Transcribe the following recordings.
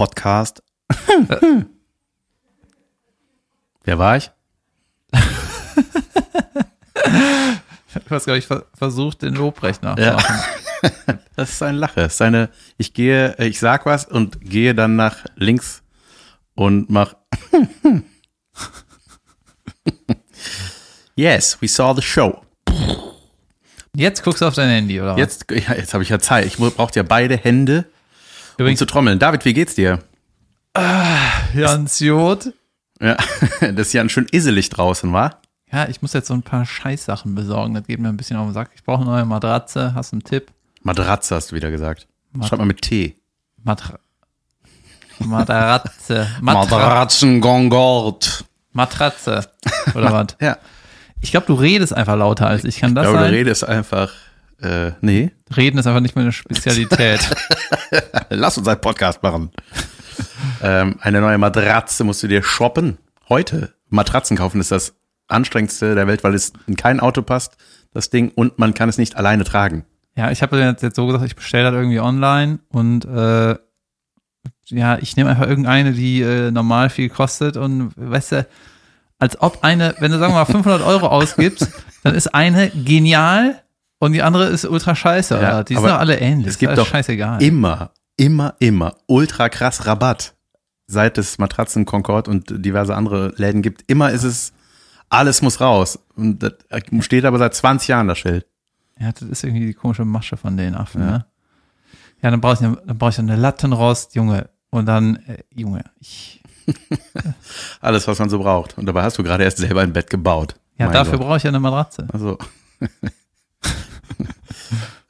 Podcast. Wer war ich? Du hast, glaube ich, ver versucht, den Lobrecht nachzumachen. Das ist ein Lache. Das ist eine, ich gehe, ich sag was und gehe dann nach links und mach. yes, we saw the show. Jetzt guckst du auf dein Handy, oder? was? Jetzt, ja, jetzt habe ich ja Zeit. Ich brauche ja beide Hände, um Übrigens, zu trommeln. David, wie geht's dir? Jans Jod. Ja, das ist ja schön iselig draußen, war? Ja, ich muss jetzt so ein paar Scheißsachen besorgen. Das geht mir ein bisschen auf den Sack. Ich brauche eine neue Matratze. Hast du einen Tipp? Matratze hast du wieder gesagt. Mat- Schreib mal mit T. Matra Matratze. Matra Matratzengongord. Matratze. Oder was? Ja. Ich glaube, du redest einfach lauter als ich. Kann das Aber du sein? redest einfach, äh, nee. Reden ist einfach nicht meine Spezialität. Lass uns einen Podcast machen. ähm, eine neue Matratze musst du dir shoppen. Heute. Matratzen kaufen ist das anstrengendste der Welt, weil es in kein Auto passt, das Ding, und man kann es nicht alleine tragen. ja, ich habe jetzt, jetzt so gesagt, ich bestelle das irgendwie online und äh, ja, ich nehme einfach irgendeine, die äh, normal viel kostet und weißt du, als ob eine, wenn du sagen wir mal 500 Euro ausgibst, dann ist eine genial und die andere ist ultra scheiße. Ja, oder? Die sind doch alle ähnlich. Es gibt doch scheißegal. immer, immer, immer ultra krass Rabatt. Seit es Matratzen Concord und diverse andere Läden gibt, immer ist es, alles muss raus. Und das steht aber seit 20 Jahren das Schild. Ja, das ist irgendwie die komische Masche von den Affen, ne? Ja, dann brauche ich, eine- dann brauche ich eine Lattenrost, Junge. Und dann, äh, Junge, ich, Alles, was man so braucht. Und dabei hast du gerade erst selber ein Bett gebaut. ja, Mein dafür brauche ich ja eine Matratze. Also.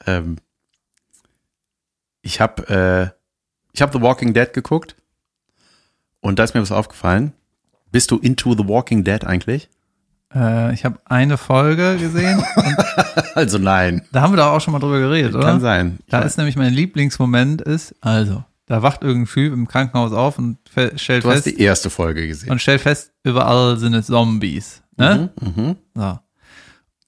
ähm, ich habe äh, ich hab The Walking Dead geguckt und da ist mir was aufgefallen. Bist du into The Walking Dead eigentlich? Äh, ich habe eine Folge gesehen Also nein. da haben wir doch auch schon mal drüber geredet, oder? Kann sein. Da Ich ist nämlich mein Lieblingsmoment ist, also, da wacht irgendein Typ im Krankenhaus auf und stellt du hast fest, die erste Folge gesehen. und stellt fest, überall sind es Zombies, ne? Mhm. So.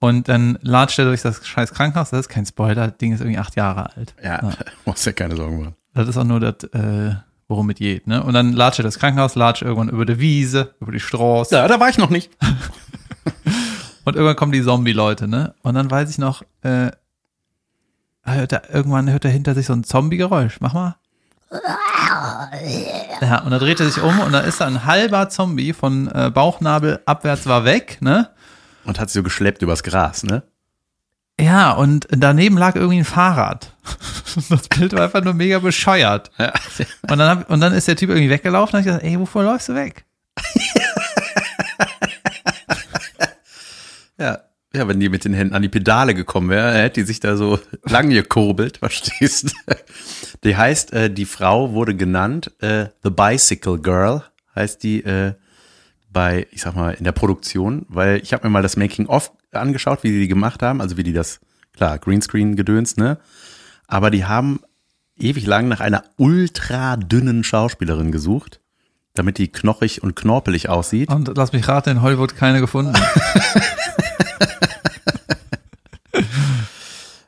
Und dann latscht er durch das scheiß Krankenhaus, das ist kein Spoiler, das Ding ist irgendwie acht Jahre alt. Ja, Ja. musst dir keine Sorgen machen. Das ist auch nur das, äh, worum es geht, ne? Und dann latscht er das Krankenhaus, latscht irgendwann über die Wiese, über die Straße. Ja, da war ich noch nicht. Und irgendwann kommen die Zombie-Leute, ne? Und dann weiß ich noch, äh, hört er, irgendwann hört er hinter sich so ein Zombie-Geräusch. Mach mal. Ja, und dann dreht er sich um und dann ist da ein halber Zombie von äh, Bauchnabel abwärts war weg, ne? Und hat sie so geschleppt übers Gras, ne? Ja, und daneben lag irgendwie ein Fahrrad. Das Bild war einfach nur mega bescheuert. Ja. Und dann, hab, und dann ist der Typ irgendwie weggelaufen und ich gesagt, ey, wovor läufst du weg? Ja. Ja, wenn die mit den Händen an die Pedale gekommen wäre, hätte die sich da so lang gekurbelt, verstehst du? Die heißt, äh, die Frau wurde genannt, äh, The Bicycle Girl, heißt die äh, bei, ich sag mal, in der Produktion, weil ich habe mir mal das Making-of angeschaut, wie die die gemacht haben, also wie die das, klar, Greenscreen-Gedöns, ne? Aber die haben ewig lang nach einer ultra dünnen Schauspielerin gesucht, damit die knochig und knorpelig aussieht. Und lass mich raten, in Hollywood keine gefunden.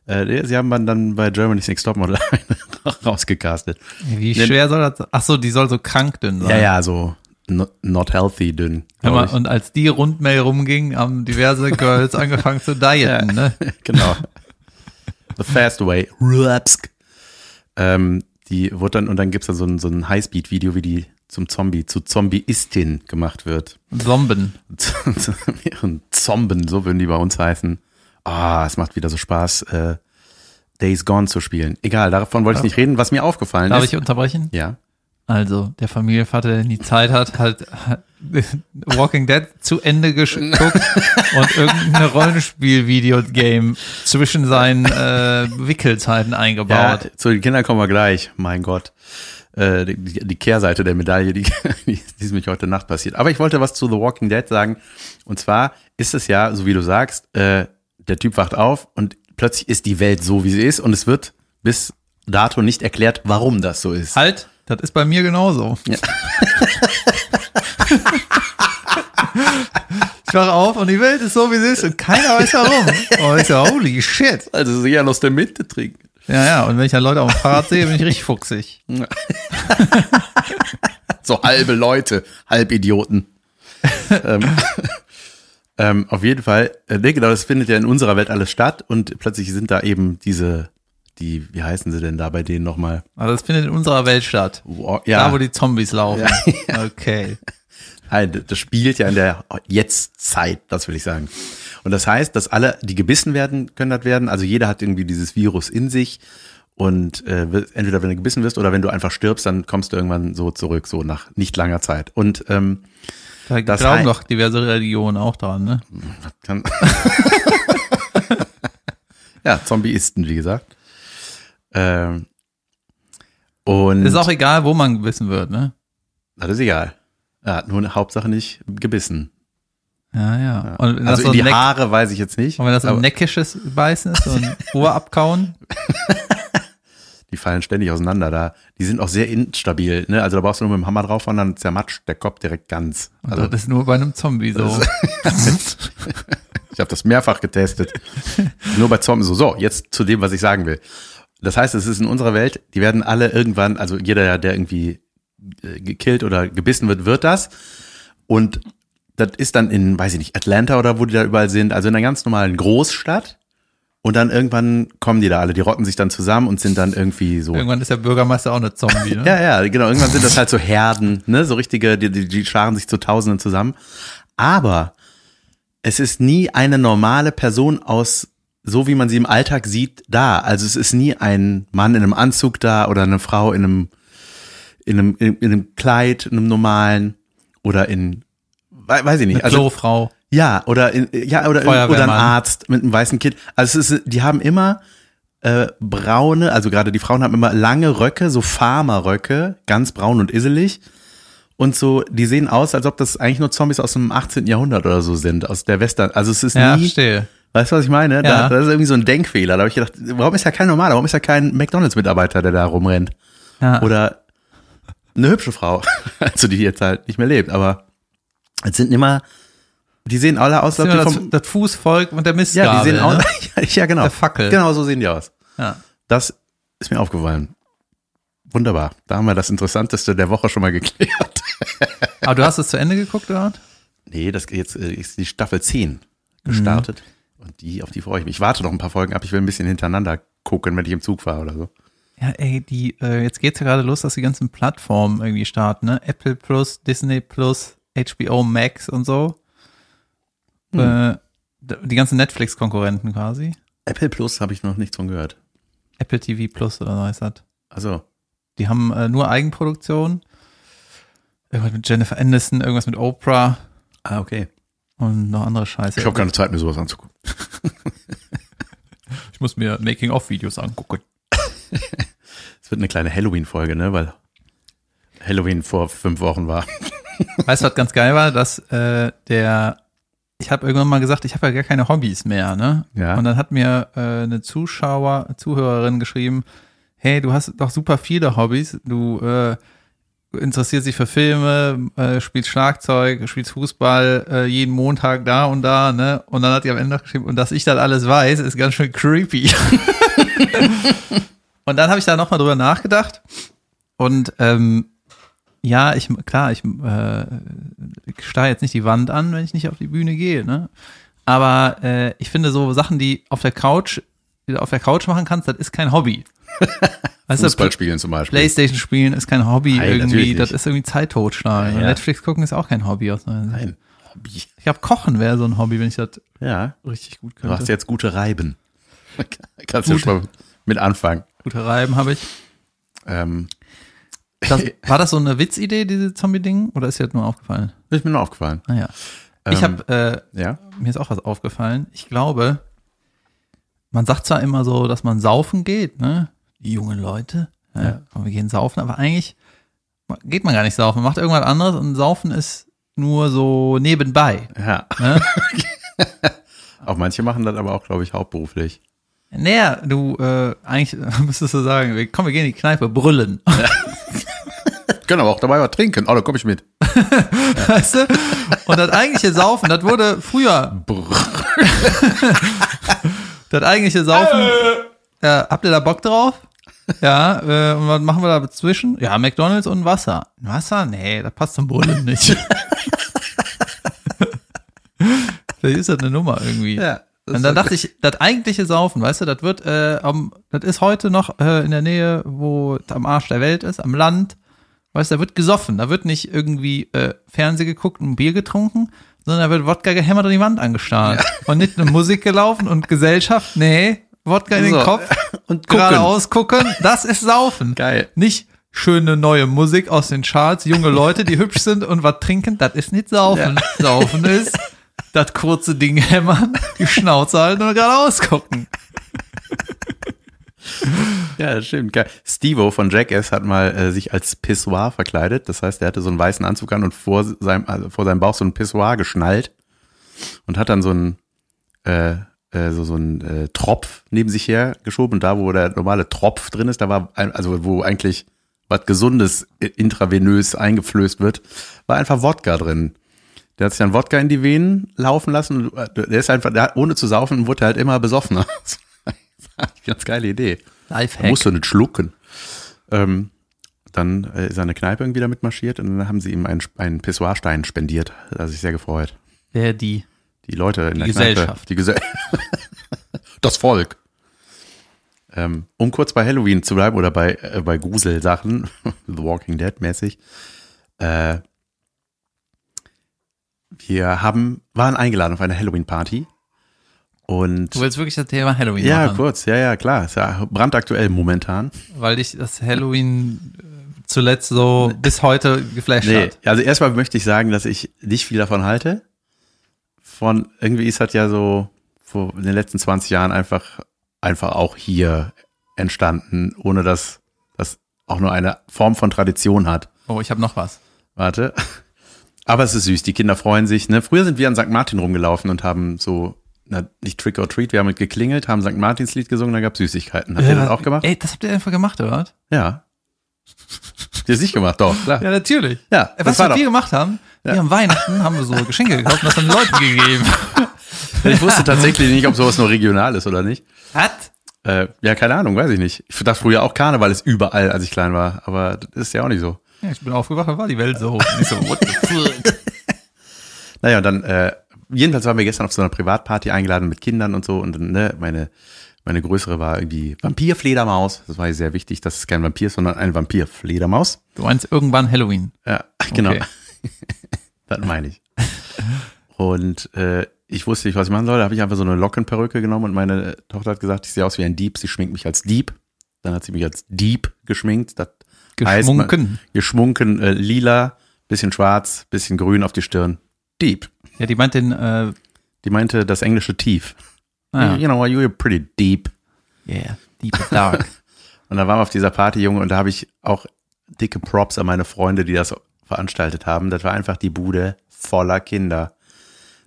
Äh, sie haben dann bei Germany's Next Topmodel rausgecastet. Wie schwer soll das sein? Ach so, die soll so krank dünn sein. Ja, ja, so not, not healthy dünn. Mal, und als die Rundmail rumging, haben diverse Girls angefangen zu dieten, ne? genau. The fast way. Ähm, die wurde dann, und dann gibt's da so ein, so ein Highspeed-Video, wie die zum Zombie, zu Zombie-Istin gemacht wird. Zomben. Zomben, so würden die bei uns heißen. Ah, es macht wieder so Spaß, äh, Days Gone zu spielen. Egal, davon wollte ich nicht reden. Was mir aufgefallen Darf ist. ich unterbrechen? ja. Also, der Familienvater, der nie Zeit hat, hat, hat Walking Dead zu Ende geguckt und irgendeine Rollenspiel-Video-Game zwischen seinen äh, Wickelzeiten Ja, eingebaut. zu den Kindern kommen wir gleich. Mein Gott. Äh, die, die Kehrseite der Medaille, die, die ist mich heute Nacht passiert. Aber ich wollte was zu The Walking Dead sagen. Und zwar ist es ja, so wie du sagst, äh, der Typ wacht auf und plötzlich ist die Welt so, wie sie ist. Und es wird bis dato nicht erklärt, warum das so ist. Halt, das ist bei mir genauso. Ja. ich wache auf und die Welt ist so, wie sie ist und keiner weiß warum. Oh, ich so, holy shit. Also sie ja aus der Mitte trinken. Ja, ja, und wenn ich dann Leute auf dem Fahrrad sehe, bin ich richtig fuchsig. So halbe Leute, Halbidioten. ähm, ähm, auf jeden Fall, äh, nee, genau, das findet ja in unserer Welt alles statt und plötzlich sind da eben diese, die, wie heißen sie denn da bei denen nochmal? Aber das findet in unserer Welt statt. Wow, Da, wo ja, die Zombies laufen. Okay. nein, das spielt ja in der Jetztzeit, das will ich sagen. Und das heißt, dass alle, die gebissen werden, können das werden. Also jeder hat irgendwie dieses Virus in sich. Und äh, entweder wenn du gebissen wirst oder wenn du einfach stirbst, dann kommst du irgendwann so zurück, so nach nicht langer Zeit. Und ähm, Da Das glauben doch diverse Religionen auch dran, ne? kann ja, Zombieisten, wie gesagt. Ähm, und Ist auch egal, wo man gebissen wird, ne? das ist egal. Ja, nur eine Hauptsache nicht gebissen. Ja, ja. Und wenn das Also so in die Neck, Haare weiß ich jetzt nicht. und wenn das ein neckisches Beißen ist, so ein Ohr abkauen, die fallen ständig auseinander da. Die sind auch sehr instabil. Ne? Also da brauchst du nur mit dem Hammer drauf und dann zermatscht der Kopf direkt ganz. und Also das ist nur bei einem Zombie so. Ich habe das mehrfach getestet. Nur bei Zombies. So, so, jetzt zu dem, was ich sagen will. Das heißt, es ist in unserer Welt, die werden alle irgendwann, also jeder, der irgendwie äh, gekillt oder gebissen wird, wird das. Und das ist dann in, weiß ich nicht, Atlanta oder wo die da überall sind, also in einer ganz normalen Großstadt. Und dann irgendwann kommen die da alle, die rotten sich dann zusammen und sind dann irgendwie so. Irgendwann ist der Bürgermeister auch eine Zombie, ne? Ja, ja, genau. Irgendwann sind das halt so Herden, ne? So richtige, die, die, die scharen sich zu Tausenden zusammen. Aber es ist nie eine normale Person aus, so wie man sie im Alltag sieht, da. Also es ist nie ein Mann in einem Anzug da oder eine Frau in einem, in einem, in, in einem Kleid, in einem normalen oder in, wei- weiß ich nicht. Eine Also, Klofrau. ja, oder in, ja, oder, oder ein Arzt mit einem weißen Kind. Also es ist, die haben immer äh, braune, also gerade die Frauen haben immer lange Röcke, so Farmerröcke, ganz braun und isselig. Und so, die sehen aus, als ob das eigentlich nur Zombies aus dem 18. Jahrhundert oder so sind, aus der Western. Also es ist Ja, nie, verstehe. Weißt du, was ich meine? Ja. Da, das ist irgendwie so ein Denkfehler. Da habe ich gedacht, warum ist ja kein normaler, warum ist ja kein McDonalds-Mitarbeiter, der da rumrennt? Ja. Oder eine hübsche Frau, also die jetzt halt nicht mehr lebt, aber es sind immer, die sehen alle aus, das, als ob die vom, das, Fußvolk und der Mistgabel. ja, die sehen ne? aus, ja genau, Der Fackel. genau so sehen die aus. Ja. Das ist mir aufgefallen. Wunderbar, da haben wir das Interessanteste der Woche schon mal geklärt. Aber du hast es zu Ende geguckt, oder? Nee, das jetzt äh, ist die Staffel 10 gestartet und die, auf die freue ich mich. Ich warte noch ein paar Folgen ab, ich will ein bisschen hintereinander gucken, wenn ich im Zug fahre oder so. Ja, ey, die, äh, jetzt geht's ja gerade los, dass die ganzen Plattformen irgendwie starten, ne? Apple Plus, Disney Plus, HBO Max und so. Äh, d- die ganzen Netflix-Konkurrenten quasi. Apple Plus habe ich noch nichts von gehört. Apple TV Plus oder so heißt das. Also, Die haben äh, nur Eigenproduktion. Irgendwas mit Jennifer Aniston, irgendwas mit Oprah ah, okay. Und noch andere Scheiße. Ich habe keine Zeit, mir sowas anzugucken. ich muss mir Making-of-Videos angucken. Es wird eine kleine Halloween-Folge, ne, weil Halloween vor fünf Wochen war. Weißt du, was ganz geil war? Dass äh, der, ich habe irgendwann mal gesagt, ich habe ja gar keine Hobbys mehr, ne? Ja. Und dann hat mir äh, eine Zuschauer, Zuhörerin geschrieben, hey, du hast doch super viele Hobbys, du äh, interessierst dich für Filme, äh, spielst Schlagzeug, spielst Fußball, äh, jeden Montag da und da, ne? Und dann hat die am Ende noch geschrieben, und dass ich das alles weiß, ist ganz schön creepy. und dann habe ich da nochmal drüber nachgedacht und ähm, ja, ich, klar, ich, äh, ich starre jetzt nicht die Wand an, wenn ich nicht auf die Bühne gehe, ne? Aber äh, ich finde so Sachen, die auf der Couch, die du auf der Couch machen kannst, das ist kein Hobby. Weißt Fußball spielen zum Beispiel. Playstation spielen ist kein Hobby Nein, irgendwie, das ist irgendwie Zeit totschlagen. Ja, ja. Netflix gucken ist auch kein Hobby aus meiner Sicht. Nein. Hobby. Ich glaube, Kochen wäre so ein Hobby, wenn ich das Ja, richtig gut du hast könnte. jetzt gute Reiben. Kannst du schon mal mit anfangen. Gute Reiben habe ich. Ähm, Das, war das so eine Witzidee, diese Zombie-Ding? Oder ist dir das nur aufgefallen? ist mir nur aufgefallen. Naja. ich Ähm, habe äh, Ja. mir ist auch was aufgefallen. Ich glaube, man sagt zwar immer so, dass man saufen geht, ne? Die jungen Leute. Ja, Ja. komm, wir gehen saufen, aber eigentlich geht man gar nicht saufen. Macht irgendwas anderes und saufen ist nur so nebenbei. Ja. Ne? Auch manche machen das aber auch, glaube ich, hauptberuflich. naja, du, äh, eigentlich müsstest du sagen, komm, wir gehen in die Kneipe, brüllen. Können aber auch dabei was trinken. Oh, da komme ich mit. Weißt du? Und das eigentliche Saufen, das wurde früher, das eigentliche Saufen, Ja, habt ihr da Bock drauf? Ja, äh, und was machen wir da dazwischen? Ja, McDonalds und Wasser. Wasser? Nee, das passt zum Bullen nicht. Vielleicht ist das eine Nummer irgendwie. Ja. Und dann dachte ich, das eigentliche Saufen, weißt du, das wird, äh, am, das ist heute noch äh, in der Nähe, wo am Arsch der Welt ist, am Land. Weißt du, da wird gesoffen, da wird nicht irgendwie äh, Fernseh geguckt und Bier getrunken, sondern da wird Wodka gehämmert und die Wand angestarrt. Und nicht eine Musik gelaufen und Gesellschaft, nee, Wodka in den So. Kopf Und gucken. geradeaus gucken, das ist Saufen. Geil. Nicht schöne neue Musik aus den Charts, junge Leute, die hübsch sind und was trinken, das ist nicht Saufen. Saufen ist das kurze Ding hämmern, die Schnauze halten und geradeaus gucken. Ja, das stimmt. Geil. Stevo von Jackass hat mal äh, sich als Pissoir verkleidet. Das heißt, er hatte so einen weißen Anzug an und vor seinem, also vor seinem Bauch so ein Pissoir geschnallt und hat dann so einen, äh, äh, so, so einen äh, Tropf neben sich her geschoben. Und da, wo der normale Tropf drin ist, da war, ein, also wo eigentlich was Gesundes äh, intravenös eingeflößt wird, war einfach Wodka drin. Der hat sich dann Wodka in die Venen laufen lassen. Und äh, der ist einfach, der hat, ohne zu saufen, wurde er halt immer besoffener. Das war eine ganz geile Idee. Lifehack. musst du nicht schlucken. Ähm, dann äh, ist er in eine Kneipe irgendwie damit marschiert und dann haben sie ihm einen, einen Pissoirstein spendiert. Da hat sich sehr gefreut. Der die. Die Leute in der Gesellschaft. Kneipe. Die Gesellschaft. das Volk. Ähm, um kurz bei Halloween zu bleiben oder bei, äh, bei Gruselsachen, The Walking Dead mäßig. Äh, wir haben, waren eingeladen auf eine Halloween-Party. Und Du willst wirklich das Thema Halloween ja, machen, kurz, ja, ja, klar. Ist ja brandaktuell momentan. weil dich das Halloween äh, zuletzt so bis heute geflasht Nee, hat. also erstmal möchte ich sagen, dass ich nicht viel davon halte. Von irgendwie ist das ja so vor in den letzten 20 Jahren einfach einfach auch hier entstanden, ohne dass das auch nur eine Form von Tradition hat. Oh, ich habe noch was. Warte. Aber es ist süß, die Kinder freuen sich. Ne? Früher sind wir an St. Martin rumgelaufen und haben so, na, nicht Trick or Treat, wir haben geklingelt, haben St. Martins Lied gesungen, da gab Süßigkeiten. Habt ihr das auch gemacht? Ey, das habt ihr einfach gemacht, oder was? Ja. Ihr es nicht gemacht, doch, klar. Ja, natürlich. Ja, Äh, das Was war wir doch- gemacht haben, wir haben Weihnachten, haben wir so Geschenke gekauft und das haben Leuten gegeben. Ich wusste tatsächlich nicht, ob sowas nur regional ist oder nicht. Hat? Äh, ja, keine Ahnung, weiß ich nicht. Ich dachte früher auch Karneval ist überall, als ich klein war, aber das ist ja auch nicht so. Ja, ich bin aufgewacht, da war die Welt so. Und ich so, what the fuck? Naja, und dann, äh, jedenfalls waren wir gestern auf so einer Privatparty eingeladen mit Kindern und so und dann, ne, meine, meine größere war irgendwie Vampirfledermaus. Das war sehr wichtig, dass es kein Vampir ist, sondern eine Vampirfledermaus. Du meinst irgendwann Halloween. Ja, genau. Okay. das meine ich. Und äh, ich wusste nicht, was ich machen soll. Da habe ich einfach so eine Lockenperücke genommen und meine Tochter hat gesagt, ich sehe aus wie ein Dieb. Sie schminkt mich als Dieb. Dann hat sie mich als Dieb geschminkt. Das heißt, man- Geschmunken. geschmunken, äh, lila, bisschen schwarz, bisschen grün auf die Stirn. Dieb. Ja, die meint den, äh, Die meinte das englische Tief. Ah, You know, you're pretty deep. yeah, deep and dark. Und da waren wir auf dieser Party, Junge, und da habe ich auch dicke Props an meine Freunde, die das veranstaltet haben. Das war einfach die Bude voller Kinder.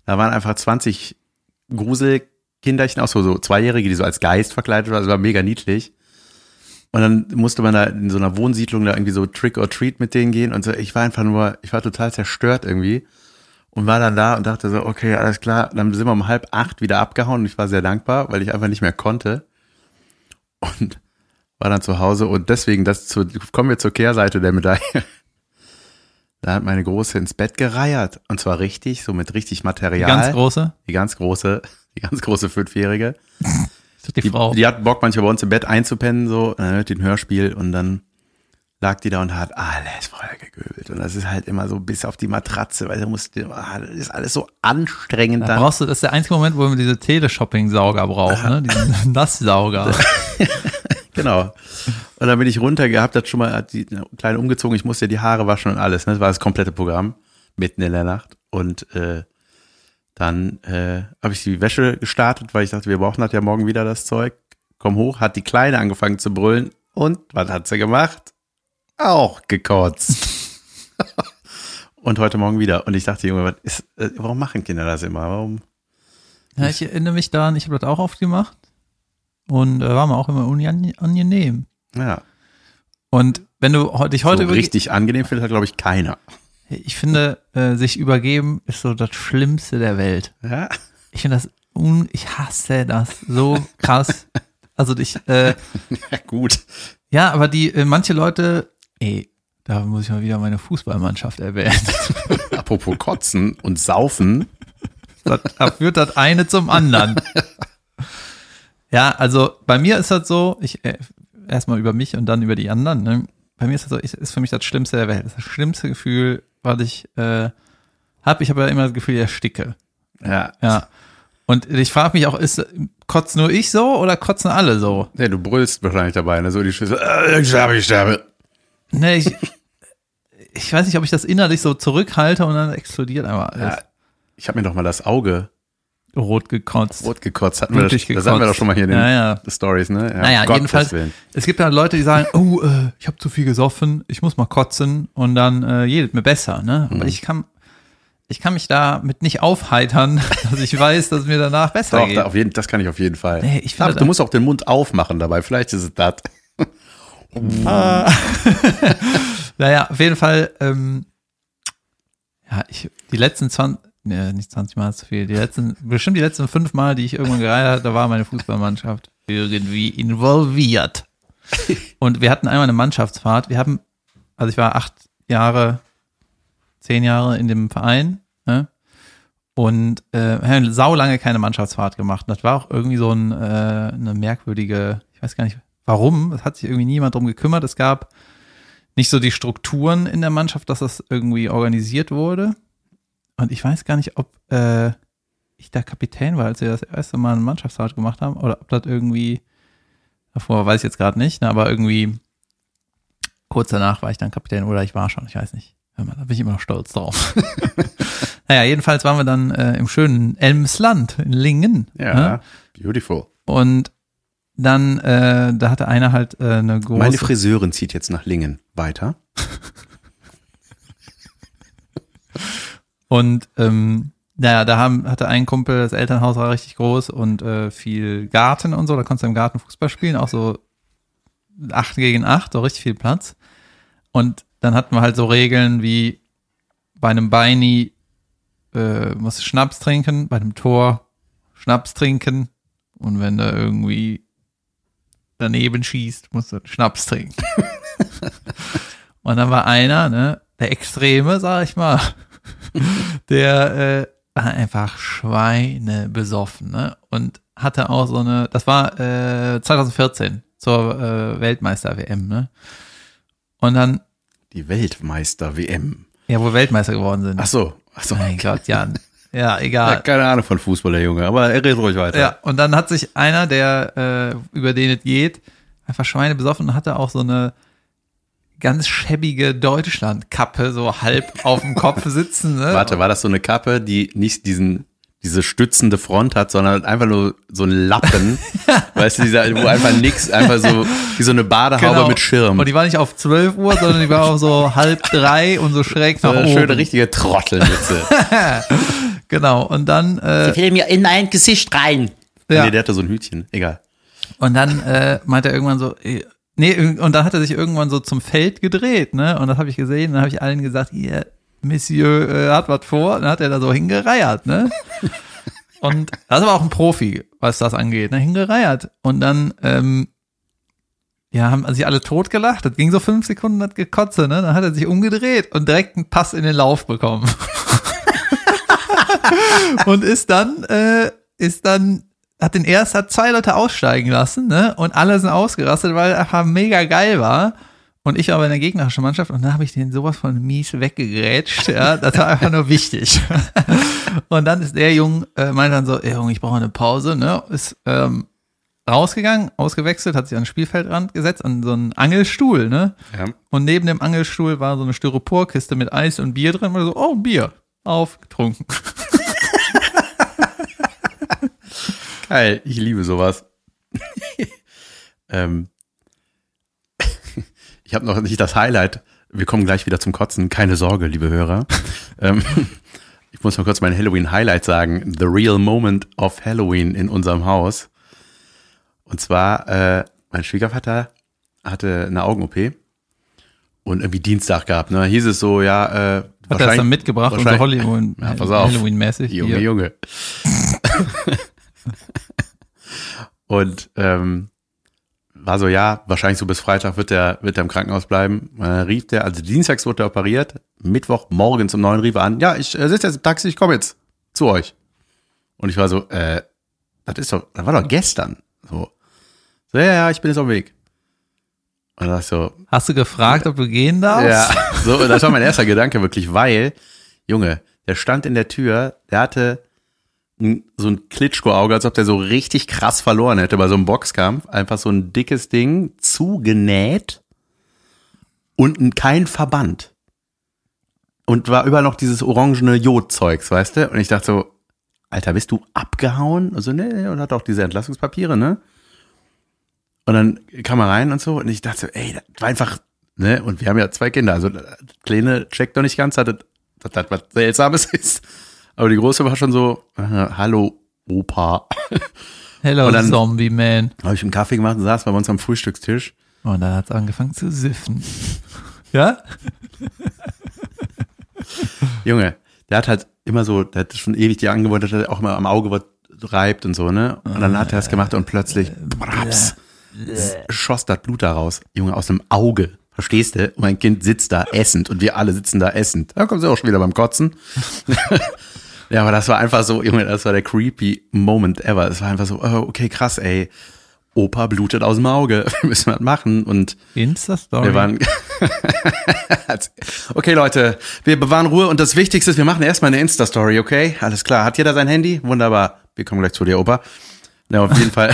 Da waren einfach 20 Gruselkinderchen, auch so, so Zweijährige, die so als Geist verkleidet waren. Das war mega niedlich. Und dann musste man da in so einer Wohnsiedlung da irgendwie so Trick or Treat mit denen gehen und so. Ich war einfach nur, ich war total zerstört irgendwie. Und war dann da und dachte so, okay, alles klar. Dann sind wir um halb acht wieder abgehauen und ich war sehr dankbar, weil ich einfach nicht mehr konnte. Und war dann zu Hause und deswegen, das zu, kommen wir zur Kehrseite der Medaille. Da hat meine Große ins Bett gereiert. Und zwar richtig, so mit richtig Die Material. ganz große. Die ganz große, die ganz große Fünfjährige. Die, Die, Frau. die hat Bock manchmal bei uns im Bett einzupennen, so, und dann hört die ein Hörspiel und dann lag die da und hat alles voll gegöbelt. Und das ist halt immer so bis auf die Matratze, weil du musst, ah, das ist alles so anstrengend da dann. brauchst du, das ist der einzige Moment, wo man diese Teleshopping-Sauger braucht, ne? Diesen Nasssauger. Genau. Und dann bin ich runter gehabt, hat schon mal hat die kleine umgezogen, ich musste ja die Haare waschen und alles. Ne? Das war das komplette Programm mitten in der Nacht. Und äh, dann äh, habe ich die Wäsche gestartet, weil ich dachte, wir brauchen das ja morgen wieder das Zeug. Komm hoch, hat die Kleine angefangen zu brüllen. Und was hat sie gemacht? Auch gekotzt. und heute Morgen wieder. Und ich dachte, Junge, ist, äh, warum machen Kinder das immer? Warum? Ja, ich erinnere mich daran, ich habe das auch oft gemacht. Und äh, war mir auch immer unange- angenehm. Ja, Und wenn du dich heute so richtig angenehm findet, hat, glaube ich, keiner. ich finde, äh, sich übergeben ist so das Schlimmste der Welt. Ja. Ich finde das, un ich hasse das so krass. Also ich, äh, Ja, gut. ja, aber die, äh, manche Leute, ey, da muss ich mal wieder meine Fußballmannschaft erwähnen. Apropos Kotzen und Saufen. Das, da führt das eine zum anderen. Ja, also bei mir ist das so, ich äh, erstmal über mich und dann über die anderen. Ne? Bei mir ist das so, ich, ist für mich das Schlimmste der Welt. Das schlimmste Gefühl, was ich äh, habe. Ich habe ja immer das Gefühl, ich ersticke. Ja. Ja. Und ich frage mich auch, ist kotzt nur ich so oder kotzen alle so? ja. Du brüllst wahrscheinlich dabei, ne? So die Schüsse. Äh, ich sterbe, ich sterbe. Nee, ich, ich weiß nicht, ob ich das innerlich so zurückhalte und dann explodiert einfach alles. Ja. Ich habe mir doch mal das Auge Rot gekotzt. rot gekotzt. Hatten wir das, Blutig das hatten wir doch gekotzt. schon mal hier in den Ja, ja. Stories, ne? Ja, Naja, Gottes jedenfalls, es gibt ja Leute, die sagen, oh, äh, ich habe zu viel gesoffen, ich muss mal kotzen und dann äh, jedet mir besser, ne? Mhm. Aber ich kann, ich kann mich damit nicht aufheitern, dass ich weiß, dass es mir danach besser Doch, geht. da auf jeden, das kann ich auf jeden Fall. Nee, ich finde Ach, du musst auch den Mund aufmachen dabei. Vielleicht ist es das. Naja, auf jeden Fall, ähm, ja, ich, die letzten 20, ne, nicht 20 Mal zu viel, die letzten, bestimmt die letzten fünf Mal, die ich irgendwann gereiht habe, da war meine Fußballmannschaft irgendwie involviert. Und wir hatten einmal eine Mannschaftsfahrt. Wir haben, also ich war acht Jahre, zehn Jahre in dem Verein, ne? Und äh, haben saulange keine Mannschaftsfahrt gemacht. Das war auch irgendwie so ein, äh, eine merkwürdige, ich weiß gar nicht warum, es hat sich irgendwie niemand drum gekümmert. Es gab nicht so die Strukturen in der Mannschaft, dass das irgendwie organisiert wurde. Und ich weiß gar nicht, ob äh, ich da Kapitän war, als wir das erste Mal eine Mannschaftsfahrt gemacht haben, oder ob das irgendwie davor, weiß ich jetzt gerade nicht, ne, aber irgendwie kurz danach war ich dann Kapitän oder ich war schon, ich weiß nicht. Hör mal, Da bin ich immer noch stolz drauf. naja, jedenfalls waren wir dann äh, im schönen Elmsland in Lingen. Ja, ne? beautiful. Und dann, äh, da hatte einer halt äh, eine große. Meine Friseurin zieht jetzt nach Lingen. Weiter. Und ähm, naja, da haben, hatte ein Kumpel, das Elternhaus war richtig groß und äh, viel Garten und so, da konntest du im Garten Fußball spielen, auch so acht gegen acht, so richtig viel Platz. Und dann hatten wir halt so Regeln wie bei einem Beini äh, musst du Schnaps trinken, bei einem Tor Schnaps trinken und wenn du irgendwie daneben schießt, musst du Schnaps trinken. und dann war einer, ne, der Extreme, sag ich mal, der äh, war einfach Schweine besoffen, ne? Und hatte auch so eine, das war äh, 2014 zur äh, Weltmeister-WM, ne? Und dann, Die Weltmeister-WM. ja, wo Weltmeister geworden sind. Ach so. Ach so. mein Gott, Jan. Ja, Ja, egal. keine Ahnung von Fußball, der Junge. Aber er redet ruhig weiter. Ja, und dann hat sich einer, der äh, über den es geht, einfach Schweine besoffen und hatte auch so eine ganz schäbige Deutschlandkappe so halb auf dem Kopf sitzen. Ne? Warte, war das so eine Kappe, die nicht diesen, diese stützende Front hat, sondern einfach nur so ein Lappen, weißt du, dieser, wo einfach nix, einfach so wie so eine Badehaube mit Schirm. Genau. Und die war nicht auf 12 Uhr, sondern die war auf so halb drei und so schräg so nach eine oben. schöne richtige Trottelmütze. Genau. Und dann, äh, will mir in mein Gesicht rein. ja. Nee, der hatte so ein Hütchen. Egal. Und dann äh, meint er irgendwann so, äh, nee, und dann hat er sich irgendwann so zum Feld gedreht, ne? Und das habe ich gesehen, dann habe ich allen gesagt, ihr Monsieur äh, hat was vor, dann hat er da so hingereiert, ne? Und das war auch ein Profi, was das angeht, ne? Hingereiert. Und dann, ähm, ja, haben sich alle totgelacht. Das ging so fünf Sekunden, das Gekotze, ne? Dann hat er sich umgedreht und direkt einen Pass in den Lauf bekommen. und ist dann, äh, ist dann, hat den erst, hat zwei Leute aussteigen lassen, ne? Und alle sind ausgerastet, weil er einfach mega geil war. Und ich aber in der gegnerischen Mannschaft und da habe ich den sowas von mies weggegrätscht, ja, das war einfach nur wichtig. und dann ist der Junge, äh, meint dann so, ey Junge, ich brauche eine Pause, ne, ist ähm, rausgegangen, ausgewechselt, hat sich an den Spielfeldrand gesetzt, an so einen Angelstuhl, ne, Ja. und neben dem Angelstuhl war so eine Styroporkiste mit Eis und Bier drin, und so, oh, Bier, aufgetrunken. Geil, ich liebe sowas. ähm, ich habe noch nicht das Highlight. Wir kommen gleich wieder zum Kotzen. Keine Sorge, liebe Hörer. ähm, ich muss mal kurz mein Halloween-Highlight sagen. The real moment of Halloween in unserem Haus. Und zwar, äh, mein Schwiegervater hatte eine Augen-OP und irgendwie Dienstag gehabt. Ne? Hieß es so, ja, äh, Hat er das wahrscheinlich- dann mitgebracht und so Halloween, Ja, pass auf. Halloween-mäßig? Junge, hier. Junge. und ähm, war so, ja, wahrscheinlich so bis Freitag wird der, wird der im Krankenhaus bleiben. Äh, rief der, also dienstags wurde er operiert, Mittwoch morgens um neun rief er an, ja, ich äh, sitze jetzt im Taxi, ich komme jetzt zu euch. Und ich war so, äh, das ist doch, das war doch gestern. So, so ja, ja, ich bin jetzt auf dem Weg. Und dann ich so, Hast du gefragt, ob du gehen darfst? ja, so, das war mein erster Gedanke wirklich, weil, Junge, der stand in der Tür, der hatte so ein Klitschko-Auge, als ob der so richtig krass verloren hätte bei so einem Boxkampf. Einfach so ein dickes Ding, zugenäht und ein- kein Verband. Und war überall noch dieses orangene Jodzeugs, weißt du? Und ich dachte so, Alter, bist du abgehauen? Also, nee, nee, und hat auch diese Entlassungspapiere, ne? Und dann kam er rein und so und ich dachte so, ey, das war einfach, ne? Und wir haben ja zwei Kinder, also das Kleine checkt noch nicht ganz, dass das, dass das was Seltsames ist. Aber die Große war schon so, äh, hallo Opa. Hello, dann- Zombie Man. Habe ich einen Kaffee gemacht und saß bei uns am Frühstückstisch. Und dann hat es angefangen zu siffen. ja? Junge, der hat halt immer so, der hat schon ewig die Angewohnheit, dass er auch immer am Auge was reibt und so, ne? Und dann hat er das gemacht und plötzlich braps, schoss das Blut da raus. Junge, aus dem Auge. Verstehst du? Und mein Kind sitzt da essend und wir alle sitzen da essend. Da kommt sie auch schon wieder beim Kotzen. ja, aber das war einfach so, Junge, das war der creepy Moment ever. Es war einfach so, oh, okay, krass, ey. Opa blutet aus dem Auge. Wir müssen was machen. Und Insta-Story. wir waren. okay, Leute, wir bewahren Ruhe und das Wichtigste ist, wir machen erstmal eine Insta-Story, okay? Alles klar. Hat jeder sein Handy? Wunderbar. Wir kommen gleich zu dir, Opa. Ja, auf jeden Fall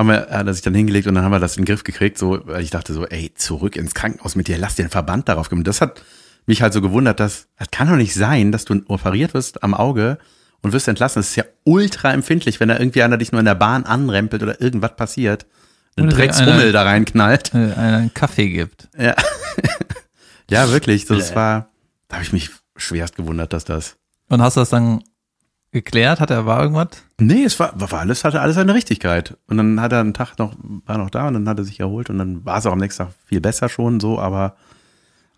haben wir, hat er sich dann hingelegt und dann haben wir das in den Griff gekriegt. So, weil ich dachte so, ey, zurück ins Krankenhaus mit dir, lass dir einen Verband darauf geben. Das hat mich halt so gewundert, dass, das kann doch nicht sein, dass du operiert wirst am Auge und wirst entlassen. Das ist ja ultra empfindlich, wenn da irgendwie einer dich nur in der Bahn anrempelt oder irgendwas passiert. Ein Drecksrummel einer- da reinknallt. äh, einen Kaffee gibt. Ja. ja, wirklich. So, das war, da habe ich mich schwerst gewundert, dass das. Und hast du das dann geklärt? Hat er, war irgendwas? Nee, es war, war alles, hatte alles seine Richtigkeit. Und dann hat er einen Tag noch, war noch da und dann hat er sich erholt und dann war es auch am nächsten Tag viel besser schon so, aber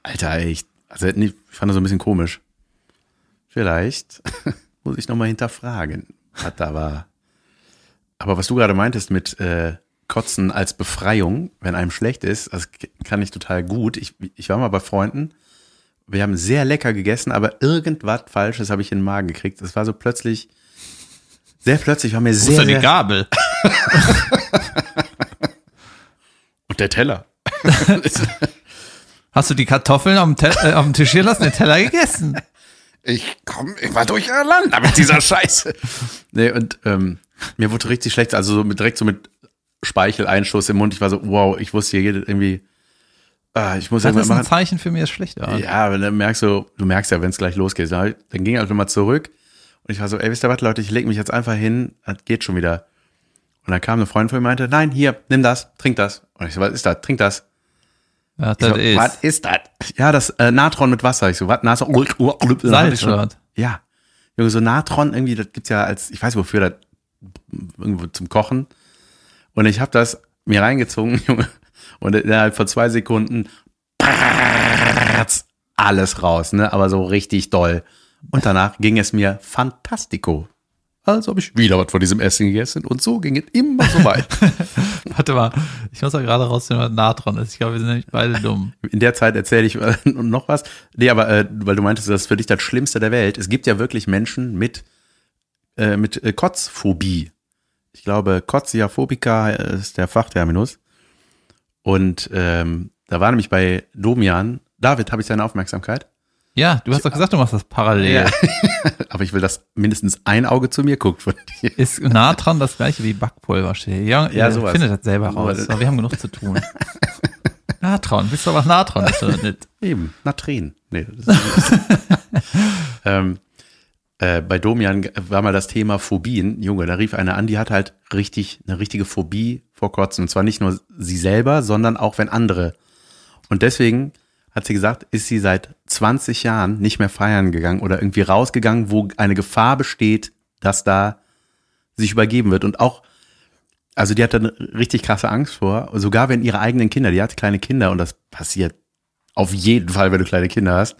Alter, ich, also ich fand das so ein bisschen komisch. Vielleicht muss ich nochmal hinterfragen, was da war. Aber was du gerade meintest mit äh, Kotzen als Befreiung, wenn einem schlecht ist, das kann ich total gut. Ich, ich war mal bei Freunden, wir haben sehr lecker gegessen, aber irgendwas Falsches habe ich in den Magen gekriegt. Es war so plötzlich, sehr plötzlich war mir Wo ist sehr, denn die sehr Gabel? und der Teller. Hast du die Kartoffeln auf dem, Te äh, auf dem Tisch hier lassen, den Teller gegessen? ich komm, ich war durcheinander mit dieser Scheiße. Nee, und ähm, mir wurde richtig schlecht, also so mit, direkt so mit Speicheleinschuss im Mund. Ich war so, wow, ich wusste hier irgendwie, ah, ich muss Das ist ein. Zeichen für mich, ist schlecht war. Ja, aber dann merkst du, du merkst ja, wenn es gleich losgeht. Dann ging er einfach mal zurück und ich war so, ey, wisst ihr was, Leute, ich lege mich jetzt einfach hin, das geht schon wieder. Und dann kam eine Freundin von mir und meinte, nein, hier, nimm das, trink das. Und ich so, was ist das? Trink das. Ja, Ich das so, was ist ist das? Ja, das äh, Natron mit Wasser. Ich so, was? Natron? Salz, oder was? Ja. Junge, so Natron irgendwie, das gibt's ja als, ich weiß wofür, das irgendwo zum Kochen. Und ich habe das mir reingezogen, Junge. Und innerhalb von zwei Sekunden alles raus, ne? Aber so richtig doll. Und danach ging es mir fantastico. Also habe ich wieder was von diesem Essen gegessen und so ging es immer so weit. Warte mal, ich muss ja gerade rausfinden, was Natron ist. Ich glaube, wir sind nämlich beide dumm. In der Zeit erzähle ich noch was. Nee, aber äh, weil du meintest, das ist für dich das Schlimmste der Welt. Es gibt ja wirklich Menschen mit, äh, mit Kotzphobie. Ich glaube, Kotziaphobika ist der Fachterminus. Und ähm, da war nämlich bei Domian, David, habe ich seine Aufmerksamkeit. Ja, du hast doch gesagt, du machst das parallel. aber ich will, dass mindestens ein Auge zu mir guckt von dir. Ist Natron das gleiche wie Backpulver? steht? Ja, Ja, ja sowas. findet das selber raus. Aber wir haben genug zu tun. Natron, wisst ihr, was Natron ist oder nicht? Eben, Natren. Nee, das ist ähm, äh, bei Domian war mal das Thema Phobien. Junge, da rief einer an, die hat halt richtig, eine richtige Phobie vor Kotzen. Und zwar nicht nur sie selber, sondern auch wenn andere. Und deswegen hat sie gesagt, ist sie seit 20 Jahren nicht mehr feiern gegangen oder irgendwie rausgegangen, wo eine Gefahr besteht, dass da sich übergeben wird. Und auch, also die hat dann richtig krasse Angst vor, sogar wenn ihre eigenen Kinder, die hat kleine Kinder und das passiert auf jeden Fall, wenn du kleine Kinder hast.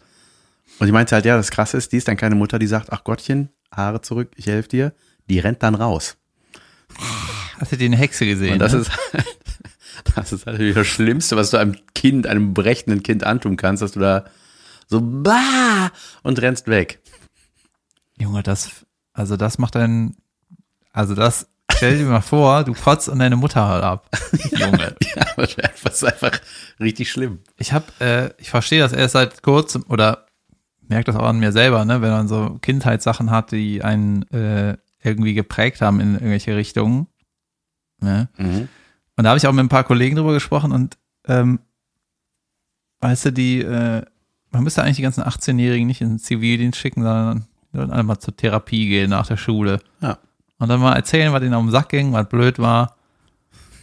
Und die meinte halt, ja, das krasse ist, die ist dann keine Mutter, die sagt, ach Gottchen, Haare zurück, ich helfe dir. Die rennt dann raus. Hast du die eine Hexe gesehen? Und das ne? ist Das ist natürlich das Schlimmste, was du einem Kind, einem berechnenden Kind antun kannst, dass du da so bah und rennst weg. Junge, das, also das macht ein, also das, stell dir mal vor, du kotzt an deine Mutter halt ab. Junge. Ja, das ist einfach richtig schlimm. Ich habe, äh, ich verstehe das erst seit kurzem oder merke das auch an mir selber, ne, wenn man so Kindheitssachen hat, die einen äh, irgendwie geprägt haben in irgendwelche Richtungen. Ne? Mhm. Und da habe ich auch mit ein paar Kollegen drüber gesprochen und ähm, weißt du, die, äh, man müsste eigentlich die ganzen 18-Jährigen nicht in den Zivildienst schicken, sondern die sollten alle mal zur Therapie gehen nach der Schule. Ja. Und dann mal erzählen, was ihnen auf den Sack ging, was blöd war.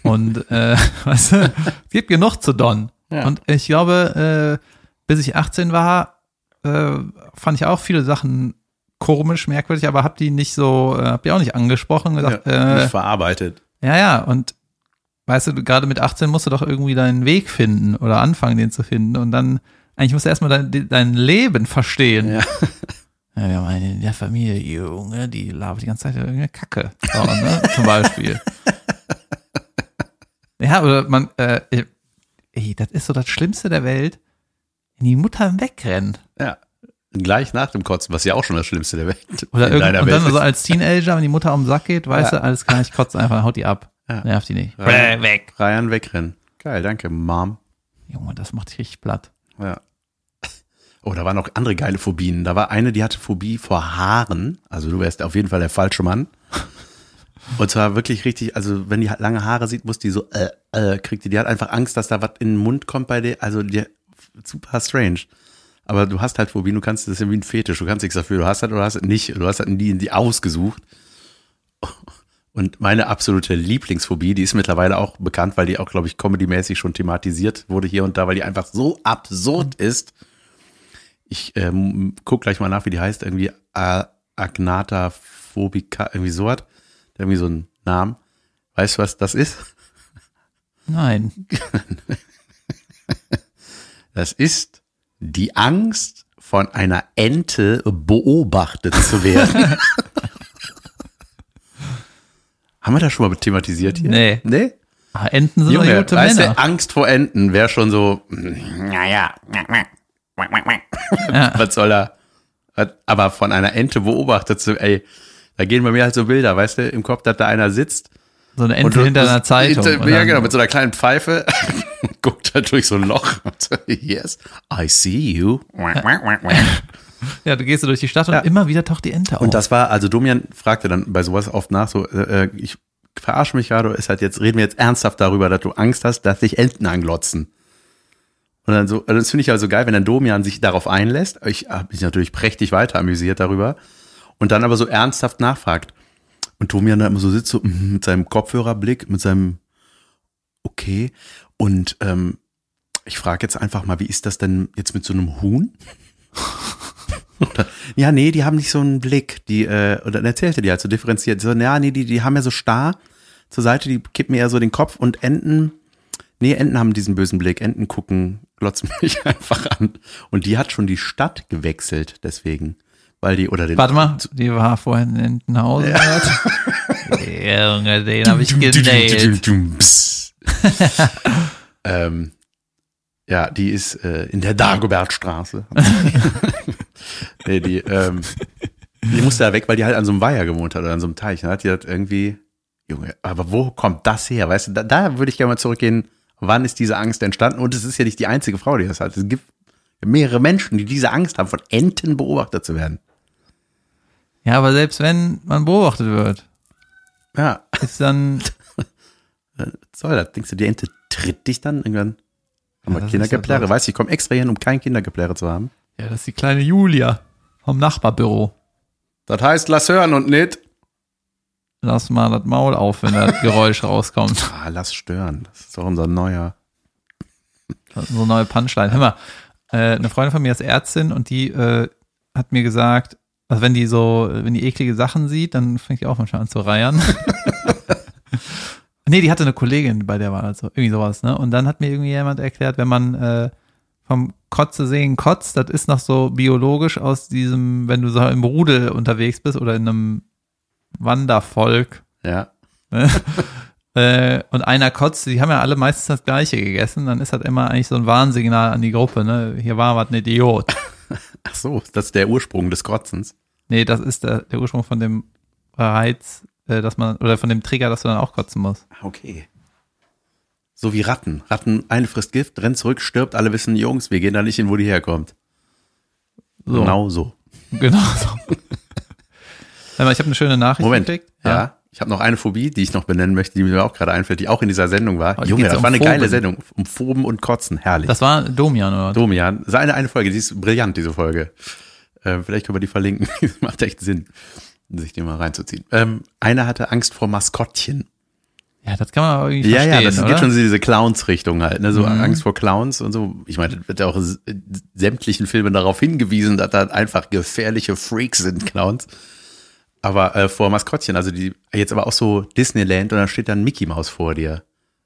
Und äh, weißt du, es gibt genug zu Don. Ja. Und ich glaube, äh, bis ich 18 war, äh, fand ich auch viele Sachen komisch, merkwürdig, aber hab die nicht so, äh, hab die auch nicht angesprochen, gesagt, ja, äh, nicht verarbeitet. ja, ja, und weißt du, gerade mit 18 musst du doch irgendwie deinen Weg finden oder anfangen, den zu finden. Und dann, eigentlich musst du erstmal dein, dein Leben verstehen. Ja. Ja, wir haben eine in der Familie, Junge, die labert die ganze Zeit irgendeine Kacke. So, ne? Zum Beispiel. Ja, oder man, äh, ey, das ist so das Schlimmste der Welt, wenn die Mutter wegrennt. ja. Gleich nach dem Kotzen, was ja auch schon das Schlimmste der Welt Oder in irgend, und dann so als Teenager, wenn die Mutter am Sack geht, weißt Ja. du, alles klar, ich kotze einfach, haut die ab. Ja. Nervt die nicht. Rein- weg. Ryan wegrennen. Geil, danke, Mom. Junge, das macht dich richtig platt. Ja. Oh, da waren noch andere geile Phobien. Da war eine, die hatte Phobie vor Haaren. Also du wärst auf jeden Fall der falsche Mann. Und zwar wirklich richtig, also wenn die lange Haare sieht, muss die so, äh, äh, kriegt die, die hat einfach Angst, dass da was in den Mund kommt bei dir. Also die, super strange. Aber du hast halt Phobien, du kannst, das ist ja wie ein Fetisch, du kannst nichts dafür, du hast halt oder hast halt nicht, du hast halt nie, die ausgesucht. Und meine absolute Lieblingsphobie, die ist mittlerweile auch bekannt, weil die auch, glaube ich, comedymäßig schon thematisiert wurde hier und da, weil die einfach so absurd ist. Ich ähm, guck gleich mal nach, wie die heißt, irgendwie A- Agnata phobica, irgendwie so hat. Irgendwie so einen Namen. Weißt du, was das ist? Nein. Das ist die Angst, von einer Ente beobachtet zu werden. Haben wir das schon mal thematisiert hier? Nee. Nee? Ah, Enten sind Junge, gute weißt Männer. du, Angst vor Enten wäre schon so, naja, Ja. was soll er? Aber von einer Ente beobachtet zu, ey, da gehen bei mir halt so Bilder, weißt du, im Kopf, dass da einer sitzt. So eine und Ente du- hinter einer Zeitung. und Ja, genau, mit so einer kleinen Pfeife. Guckt halt durch so ein Loch. yes, I see you. Ja, du gehst so durch die Stadt und Ja. immer wieder taucht die Ente auf. Und das war, also Domian fragte dann bei sowas oft nach, so, äh, äh, ich verarsche mich gerade, ist halt jetzt, reden wir jetzt ernsthaft darüber, dass du Angst hast, dass dich Enten anglotzen. Und dann so, also das finde ich also geil, wenn dann Domian sich darauf einlässt. Ich habe mich natürlich prächtig weiter amüsiert darüber. Und dann aber so ernsthaft nachfragt. Und Domian da immer so sitzt, so mhm, mit seinem Kopfhörerblick, mit seinem Okay. Und ähm, ich frage jetzt einfach mal, wie ist das denn jetzt mit so einem Huhn? Oder, ja, nee, die haben nicht so einen Blick. Die, äh, oder dann erzählte die halt so differenziert. So, ja, nee, die, die haben ja so starr zur Seite, die kippen mir eher so den Kopf und Enten, nee, Enten haben diesen bösen Blick. Enten gucken, glotzen mich einfach an. Und die hat schon die Stadt gewechselt, deswegen. Weil die, oder den. Warte mal, die war vorhin in Entenhausen. Ja, Junge, den habe ich genäht. ähm, ja, die ist äh, in der Dagobertstraße. nee, die, ähm, die musste da weg, weil die halt an so einem Weiher gewohnt hat oder an so einem Teich. Dann hat die halt irgendwie, Junge, aber wo kommt das her? Weißt du, da, da würde ich gerne mal zurückgehen. Wann ist diese Angst entstanden? Und es ist ja nicht die einzige Frau, die das hat. Es gibt mehrere Menschen, die diese Angst haben, von Enten beobachtet zu werden. Ja, aber selbst wenn man beobachtet wird, Ja, ist dann, was soll das? Denkst du, die Ente tritt dich dann irgendwann? Haben wir ja so. weißt du, ich komme extra hin, um kein Kindergepläre zu haben. ja, das ist die kleine Julia vom Nachbarbüro. Das heißt, lass hören und nicht. Lass mal das Maul auf, wenn das Geräusch rauskommt. Ah, lass stören. Das ist doch unser neuer. So neue Punchline. Hör mal, äh, eine Freundin von mir ist Ärztin und die äh, hat mir gesagt, also wenn die so, wenn die eklige Sachen sieht, dann fängt die auch manchmal an zu reiern. nee, die hatte eine Kollegin, bei der war das so, irgendwie sowas, ne? Und dann hat mir irgendwie jemand erklärt, wenn man äh, vom Kotze sehen kotzt, das ist noch so biologisch aus diesem, wenn du so im Rudel unterwegs bist oder in einem Wandervolk, Ja. Ne? äh, und einer kotzt, die haben ja alle meistens das gleiche gegessen, dann ist das immer eigentlich so ein Warnsignal an die Gruppe, ne? Hier war was ein Idiot. Ach so, das ist der Ursprung des Kotzens. Nee, das ist der, der Ursprung von dem Reiz, dass man, oder von dem Trigger, dass du dann auch kotzen musst. Ah, Okay. So wie Ratten. Ratten, eine frisst Gift, rennt zurück, stirbt, alle wissen, Jungs, wir gehen da nicht hin, wo die herkommt. So. Genau so. Genau so. Ich habe eine schöne Nachricht Moment. gekriegt. Ja. Ich habe noch eine Phobie, die ich noch benennen möchte, die mir auch gerade einfällt, die auch in dieser Sendung war. Oh, Junge, das um war eine geile Phoben? Sendung. Um Phoben und Kotzen. Herrlich. Das war Domian, oder? Domian. Ist eine, Folge, die ist brillant, diese Folge. Äh, vielleicht können wir die verlinken. Macht echt Sinn, sich die mal reinzuziehen. Ähm, einer hatte Angst vor Maskottchen. Ja, das kann man aber irgendwie Ja, verstehen, ja, das oder? geht schon in diese Clowns-Richtung halt, ne? So Mhm. Angst vor Clowns und so. Ich meine, das wird ja auch s- sämtlichen Filmen darauf hingewiesen, dass das einfach gefährliche Freaks sind, Clowns. Aber äh, vor Maskottchen, also die jetzt aber auch so Disneyland und da steht dann Mickey Maus vor dir.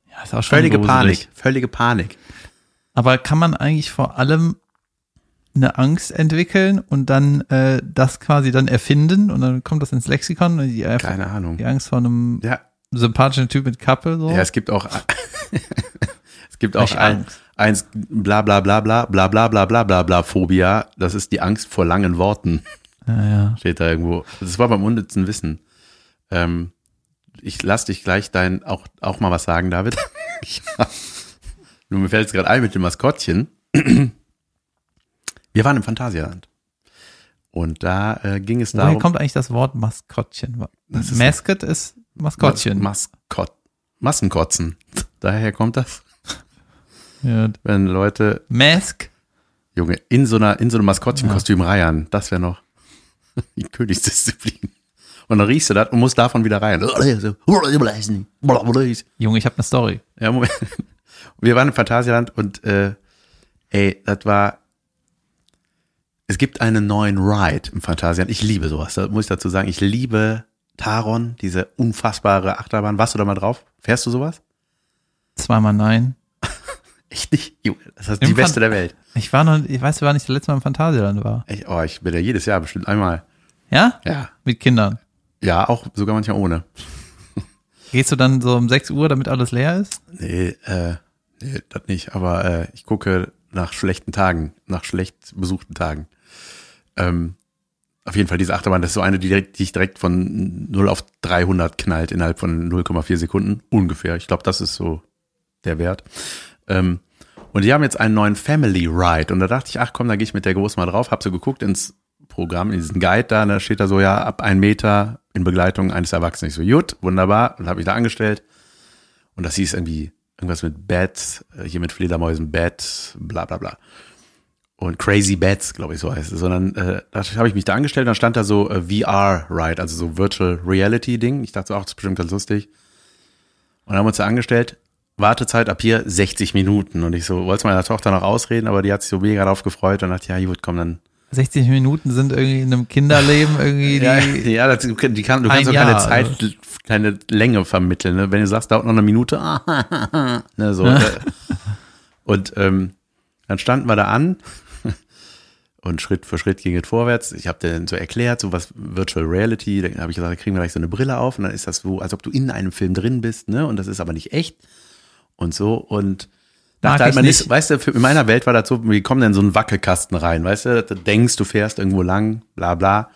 ja, ist auch schon Völlige gruselig. Panik, völlige Panik. Aber kann man eigentlich vor allem eine Angst entwickeln und dann äh, das quasi dann erfinden und dann kommt das ins Lexikon und die, Keine Ahnung. die Angst vor einem Ja, sympathischen Typ mit Kappe so. ja, es gibt auch es gibt auch ein, eins bla bla bla bla bla bla bla bla bla bla Phobia. Das ist die Angst vor langen Worten. ja, ja. steht da irgendwo. Das war beim unnützen Wissen. Ähm, ich lass dich gleich dein auch, auch mal was sagen, David. ja. Nur mir fällt es gerade ein mit dem Maskottchen. Wir waren im Phantasialand. Und da äh, ging es Woher darum. kommt eigentlich das Wort Maskottchen? Das ist- Mascot ist Maskottchen. Mas Maskott. Massenkotzen. Daher kommt das. ja. Wenn Leute, Mask. Junge, in so einer, in so einem Maskottchenkostüm reiern, das wäre noch die Königsdisziplin. Und dann riechst du das und musst davon wieder rein. Junge, ich habe eine Story. Ja, Moment. Wir waren im Phantasialand und äh, ey, das war. Es gibt einen neuen Ride im Phantasialand. Ich liebe sowas, da muss ich dazu sagen. Ich liebe Taron, diese unfassbare Achterbahn. Warst du da mal drauf? Fährst du sowas? Zweimal nein. Echt nicht? Junge, das ist Im die beste Phan- der Welt. Ich war noch, ich weiß, war nicht das letzte Mal im Phantasialand war. Ich, oh, ich bin ja jedes Jahr bestimmt einmal. Ja? Ja. Mit Kindern. Ja, auch sogar manchmal ohne. Gehst du dann so um 6 Uhr, damit alles leer ist? Nee, äh, nee, das nicht. Aber äh, ich gucke nach schlechten Tagen, nach schlecht besuchten Tagen. Ähm, auf jeden Fall, diese Achterbahn, das ist so eine, die, direkt, die ich direkt von 0 auf 300 knallt innerhalb von 0,4 Sekunden. Ungefähr. Ich glaube, das ist so der Wert. Ähm, und die haben jetzt einen neuen Family Ride. Und da dachte ich, ach komm, da gehe ich mit der Groß mal drauf. Hab so geguckt ins Programm, in diesen Guide da, und da steht da so, ja, ab ein Meter in Begleitung eines Erwachsenen. Ich so, gut, wunderbar. Und habe ich da angestellt. Und das hieß irgendwie irgendwas mit Bats, äh, hier mit Fledermäusen, Bat, bla bla bla. Und Crazy Bats, glaube ich, so heißt es. Sondern äh, da habe ich mich da angestellt, dann stand da so äh, VR-Ride, also so Virtual Reality-Ding. Ich dachte so, ach, das ist bestimmt ganz lustig. Und haben uns da angestellt. Wartezeit ab hier 60 Minuten. Und ich so, wollte meiner Tochter noch ausreden, aber die hat sich so mega darauf gefreut und dachte, ja, gut, komm, dann 60 Minuten sind irgendwie in einem Kinderleben irgendwie die. ja, ja das, die kann, du kannst auch keine Jahr, Zeit, also. keine Länge vermitteln. Ne? Wenn du sagst, dauert noch eine Minute, ah, ne, so. äh. Und ähm, dann standen wir da an und Schritt für Schritt ging es vorwärts. Ich habe denen so erklärt, so was Virtual Reality, dann habe ich gesagt, da kriegen wir gleich so eine Brille auf und dann ist das so, als ob du in einem Film drin bist, ne? Und das ist aber nicht echt und so und Mag dachte halt, ich man nicht. ist, weißt du, in meiner Welt war das so, wie kommen denn so einen Wackelkasten rein, weißt du, du denkst, du fährst irgendwo lang, bla bla.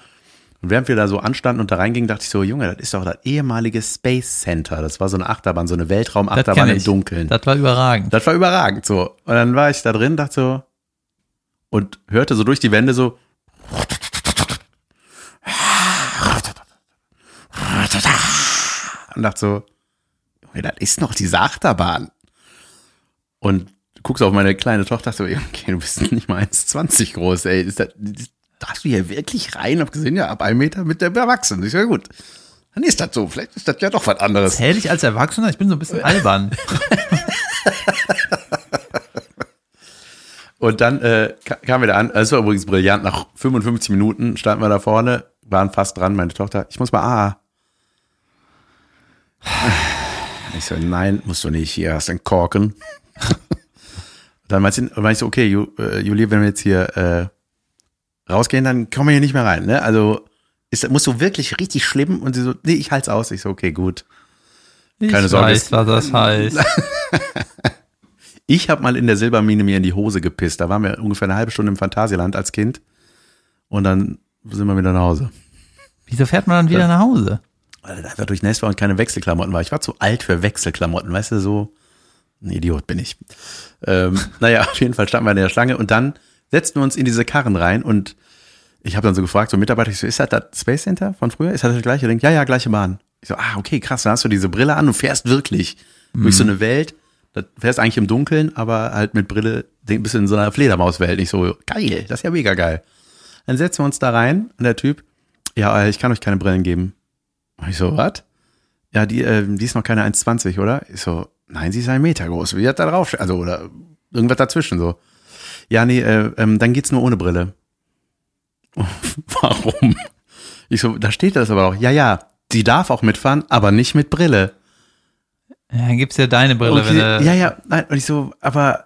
Und während wir da so anstanden und da reingingen, dachte ich so, Junge, das ist doch das ehemalige Space Center. Das war so eine Achterbahn, so eine Weltraumachterbahn im. Dunkeln. Das war überragend. Das war überragend so. Und dann war ich da drin, dachte so und hörte so durch die Wände so und dachte so, Junge, das ist noch diese Achterbahn. Und guckst auf meine kleine Tochter, dachte so, okay, du bist nicht mal 1,20 groß, ey. Ist das, darfst du hier wirklich rein? Hab gesehen, ja, ab einem Meter mit der Erwachsenen. Ich so, ja gut. Dann ist das so. Vielleicht ist das ja doch was anderes. Zähl ich als Erwachsener? Ich bin so ein bisschen albern. Und dann äh, ka- kamen wir da an. Es war übrigens brillant. Nach 55 Minuten standen wir da vorne, waren fast dran. Meine Tochter, ich muss mal ah. Ich so, nein, musst du nicht. Hier hast du einen Korken. dann meinte ich so, okay, äh, Julia, wenn wir jetzt hier äh, rausgehen, dann kommen wir hier nicht mehr rein. Ne? Also ist, musst du wirklich richtig schlimm? Und sie so, nee, ich halt's aus. Ich so, okay, gut. Ich Keine Sorge, weiß, was das heißt. Ich habe mal in der Silbermine mir in die Hose gepisst. Da waren wir ungefähr eine halbe Stunde im Phantasialand als Kind. Und dann sind wir wieder nach Hause. Wieso fährt man dann wieder nach Hause? Weil da einfach durchnässt war und keine Wechselklamotten war. Ich war zu alt für Wechselklamotten, weißt du, so ein Idiot bin ich. Ähm, naja, auf jeden Fall standen wir in der Schlange und dann setzten wir uns in diese Karren rein und ich habe dann so gefragt, so Mitarbeiter, ich so, ist das das Space Center von früher? Ist das das gleiche? Ding? Ja, ja, gleiche Bahn. Ich so, ah, okay, krass, dann hast du diese Brille an und fährst wirklich durch so eine Welt. Da fährst eigentlich im Dunkeln, aber halt mit Brille ein bisschen in so einer Fledermauswelt. Ich so, geil, das ist ja mega geil. Dann setzen wir uns da rein und der Typ, ja, äh, ich kann euch keine Brillen geben. Und ich so, was? Ja, die, äh, die ist noch keine 1,20, oder? Ich so, nein, sie ist ein Meter groß. Wie hat da drauf? Also, oder irgendwas dazwischen so. Ja, nee, äh, ähm, dann geht's nur ohne Brille. Warum? Ich so, da steht das aber auch. Ja, ja, die darf auch mitfahren, aber nicht mit Brille. Ja, dann gibt's ja deine Brille, Und wenn du, ja, ja, nein, und ich so, aber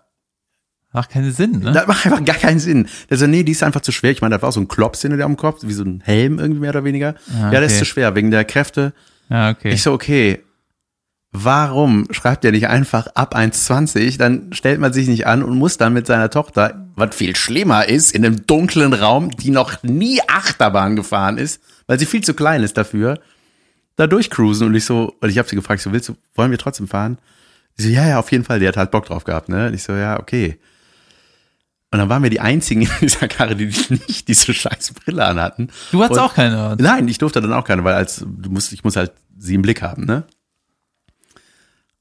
macht keinen Sinn, ne? das macht einfach gar keinen Sinn. Der so, nee, die ist einfach zu schwer. Ich meine, das war auch so ein Klops hinter dir am Kopf, wie so ein Helm irgendwie mehr oder weniger. Ah, Ja, der ist okay. zu schwer, wegen der Kräfte. Ja, okay. Ich so, okay, warum schreibt er nicht einfach ab 1,20? Dann stellt man sich nicht an und muss dann mit seiner Tochter, was viel schlimmer ist, in einem dunklen Raum, die noch nie Achterbahn gefahren ist, weil sie viel zu klein ist dafür, da durchcruisen. Und ich so, und ich habe sie gefragt, so, willst du, wollen wir trotzdem fahren? Sie so, ja, ja, auf jeden Fall, die hat halt Bock drauf gehabt, ne? Und ich so, ja, okay. Und dann waren wir die einzigen in dieser Karre, die nicht diese scheiß Brille anhatten. du hattest und- auch keine. Nein, ich durfte dann auch keine, weil als du musst, ich muss halt sie im Blick haben, ne?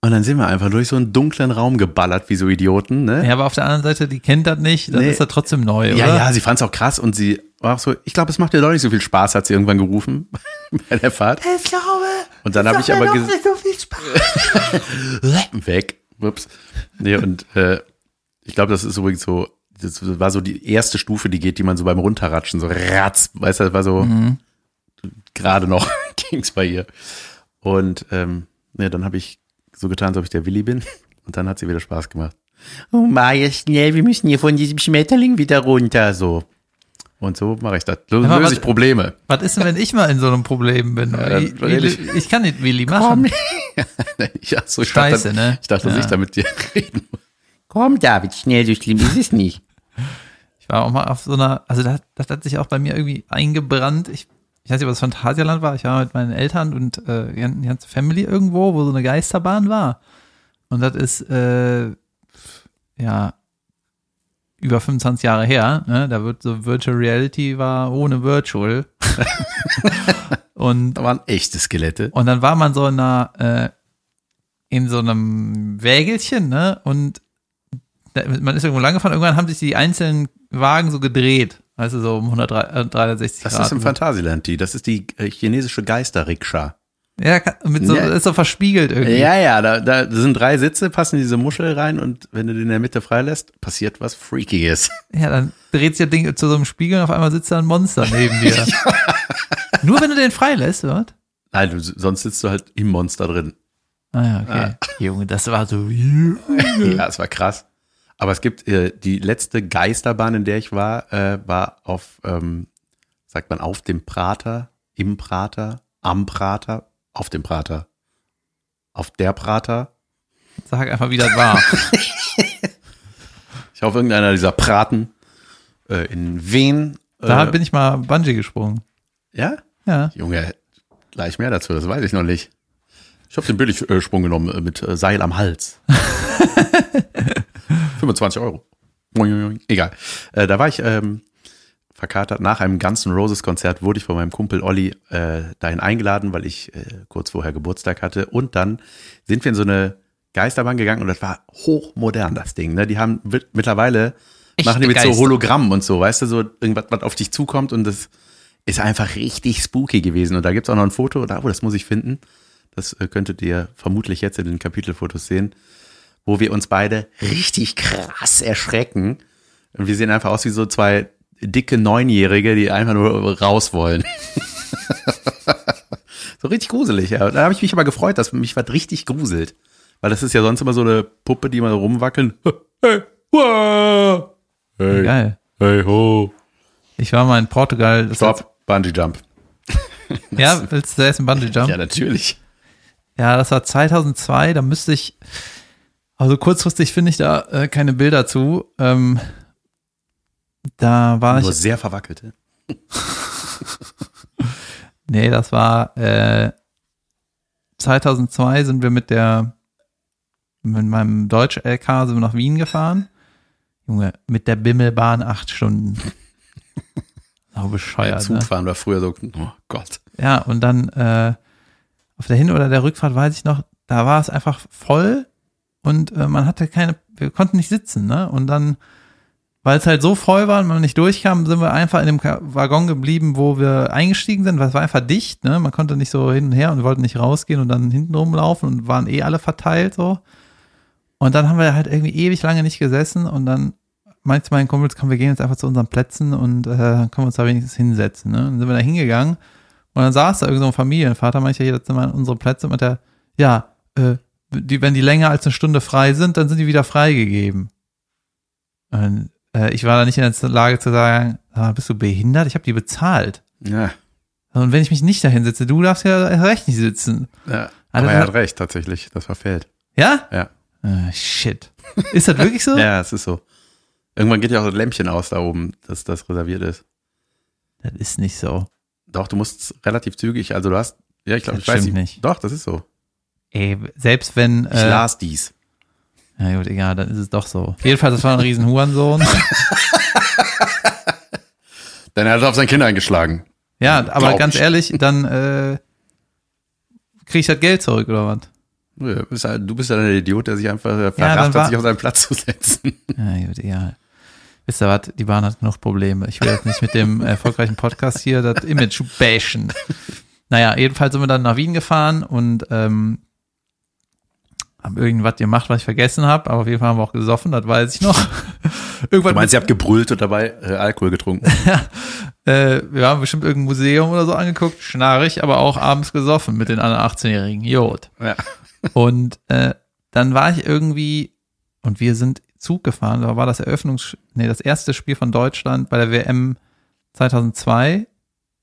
Und dann sind wir einfach durch so einen dunklen Raum geballert, wie so Idioten, ne? Ja, aber auf der anderen Seite, die kennt das nicht, dann Nee. ist das trotzdem neu, oder? Ja, ja, sie fand es auch krass und sie war auch so, ich glaube, es macht dir doch nicht so viel Spaß, hat sie irgendwann gerufen bei der Fahrt. Ich glaube, Und dann habe ich aber gesagt, nicht so viel Spaß. weg, ups. Nee, und äh, ich glaube, das ist übrigens so, das war so die erste Stufe, die geht, die man so beim Runterratschen, so ratz, weißt du, das war so gerade noch ging's bei ihr. Und ähm, nee, dann habe ich so getan, als ob ich der Willi bin und dann hat sie wieder Spaß gemacht. Oh, Maja, schnell, wir müssen hier von diesem Schmetterling wieder runter. So. Und so mache ich das. Löse was- ich Probleme. Was ist denn, wenn ich mal in so einem Problem bin? dann ich, ich, ich- kann nicht Willi machen. ja, so, ich Scheiße, dachte, ne? Ich dachte, dass Ja. ich da mit dir reden muss. Komm, David, schnell, so schlimm ist es nicht. Ich war auch mal auf so einer, also das, das hat sich auch bei mir irgendwie eingebrannt. Ich, ich weiß nicht, ob das Phantasialand war. Ich war mit meinen Eltern und äh, die ganze- die ganze Family irgendwo, wo so eine Geisterbahn war. Und das ist, äh, ja, über 25 Jahre her. Ne? Da wird so Virtual Reality war ohne Virtual. und Da waren echte Skelette. Und dann war man so in einer, äh, in so einem Wägelchen, ne? Und da, man ist irgendwo lang gefahren, irgendwann haben sich die einzelnen Wagen so gedreht. Weißt du, so um 103, äh, 360 Das Grad. ist im Phantasialand, die. Das ist die äh, chinesische Geisterrikscha. Ja, mit so, Ja. ist so verspiegelt irgendwie. Ja, ja, da, da sind drei Sitze, passen diese Muschel rein und wenn du den in der Mitte freilässt, passiert was Freakiges. Ja, dann dreht sich das Ding zu so einem Spiegel und auf einmal sitzt da ein Monster neben dir. Nur wenn du den freilässt, oder? Nein, du, sonst sitzt du halt im Monster drin. Ah ja, okay. Junge, das war so. Ja, es war krass. Aber es gibt äh, die letzte Geisterbahn, in der ich war, äh, war auf, ähm, sagt man, auf dem Prater, im Prater, am Prater, auf dem Prater, auf der Prater. Sag einfach, wie das war. Ich hoffe, irgendeiner dieser Praten äh, in Wien. Äh, Da bin ich mal Bungee gesprungen. ja? Ja. Junge, gleich mehr dazu, das weiß ich noch nicht. Ich habe den Billigsprung genommen äh, mit äh, Seil am Hals. 25 Euro. Egal. Äh, da war ich ähm, verkatert. Nach einem Guns N' Roses Konzert wurde ich von meinem Kumpel Olli äh, dahin eingeladen, weil ich äh, kurz vorher Geburtstag hatte. Und dann sind wir in so eine Geisterbahn gegangen und das war hochmodern, das Ding. Ne? Die haben mittlerweile, Echte machen die mit so Geister. Hologrammen und so, weißt du, so irgendwas, was auf dich zukommt und das ist einfach richtig spooky gewesen. Und da gibt's auch noch ein Foto, da, oh, das muss ich finden. Das äh, könntet ihr vermutlich jetzt in den Kapitelfotos sehen, wo wir uns beide richtig krass erschrecken. Und wir sehen einfach aus wie so zwei dicke Neunjährige, die einfach nur raus wollen. so richtig gruselig, ja. Da habe ich mich aber gefreut, dass mich was richtig gruselt. Weil das ist ja sonst immer so eine Puppe, die mal so rumwackeln. Hey, wow. hey, Geil. hey, ho. Ich war mal in Portugal. Das Stop, Bungee Jump. Ja, willst du erst ein Bungee Jump? Ja, natürlich. ja, das war 2002, da müsste ich, also kurzfristig finde ich da äh, keine Bilder zu. Ähm, da war Nur ich, sehr verwackelte. nee, das war äh, 2002 sind wir mit der, mit meinem Deutsch-LK sind wir nach Wien gefahren. Junge, mit der Bimmelbahn acht Stunden. So bescheuert, ne? Zugfahren war früher so, oh Gott. Ja, und dann äh, auf der Hin- oder der Rückfahrt weiß ich noch, da war es einfach voll und äh, man hatte keine, wir konnten nicht sitzen, ne? Und dann, weil es halt so voll war und man nicht durchkam, sind wir einfach in dem Waggon geblieben, wo wir eingestiegen sind, weil es war einfach dicht, ne? Man konnte nicht so hin und her und wollten nicht rausgehen und dann hinten rumlaufen und waren eh alle verteilt so. Und dann haben wir halt irgendwie ewig lange nicht gesessen und dann meinte mein Kumpel, komm, wir gehen jetzt einfach zu unseren Plätzen und äh, können wir uns da wenigstens hinsetzen. Ne? Und dann sind wir da hingegangen und dann saß da irgend so ein Familienvater, meinte, hier, das sind mal unsere Plätze und der, ja, äh, die, wenn die länger als eine Stunde frei sind, dann sind die wieder freigegeben. Und äh, ich war da nicht in der Lage zu sagen, ah, bist du behindert? Ich habe die bezahlt. Ja, Und wenn ich mich nicht dahin setze, du darfst ja recht nicht sitzen. ja. Also Aber er das- hat recht, tatsächlich. Das verfehlt. Ja? Ja. Äh, shit. Ist das wirklich so? Ja, es ist so. Irgendwann geht ja auch das Lämpchen aus da oben, dass das reserviert ist. Das ist nicht so. Doch, du musst relativ zügig, also du hast, ja, ich glaube, ich weiß nicht. Doch, das ist so. Ey, selbst wenn. Ich Äh, las dies. Na gut, egal, dann ist es doch so. Jedenfalls, das war ein riesen Hurensohn. Denn er hat auf sein Kind eingeschlagen. Ja, aber Glaub ganz ich. ehrlich, dann äh, krieg ich das Geld zurück oder was? Ja, bist halt- Du bist ja ein Idiot, der sich einfach äh, dann verrafft war- hat, sich auf seinen Platz zu setzen. Ja, gut, egal. Wisst ihr was? Die Bahn hat genug Probleme. Ich will jetzt nicht mit dem erfolgreichen Podcast hier das Image bashen. Naja, jedenfalls sind wir dann nach Wien gefahren und ähm, haben irgendwas gemacht, was ich vergessen habe, aber auf jeden Fall haben wir auch gesoffen, das weiß ich noch. Irgendwann Du meinst, ihr habt gebrüllt und dabei äh, Alkohol getrunken. Äh, wir haben bestimmt irgendein Museum oder so angeguckt, schnarrig, aber auch abends gesoffen mit den anderen 18-Jährigen. Jod. ja. Und äh, dann war ich irgendwie, und wir sind Zug gefahren, da war das Eröffnungs, nee, das erste Spiel von Deutschland bei der WM 2002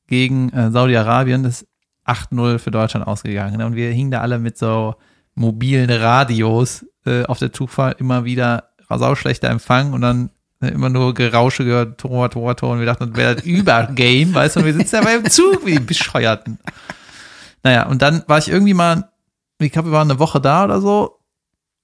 gegen äh, Saudi-Arabien, das ist 8-0 für Deutschland ausgegangen. ne? Und wir hingen da alle mit so mobilen Radios äh, auf der Zugfahrt immer wieder sauschlechter Empfang und dann äh, immer nur Gerausche gehört, Tor, Tor, Tor. Und wir dachten, das wäre das Übergame, weißt du, und wir sitzen da beim Zug wie die Bescheuerten. Naja, und dann war ich irgendwie mal, ich glaube, wir waren eine Woche da oder so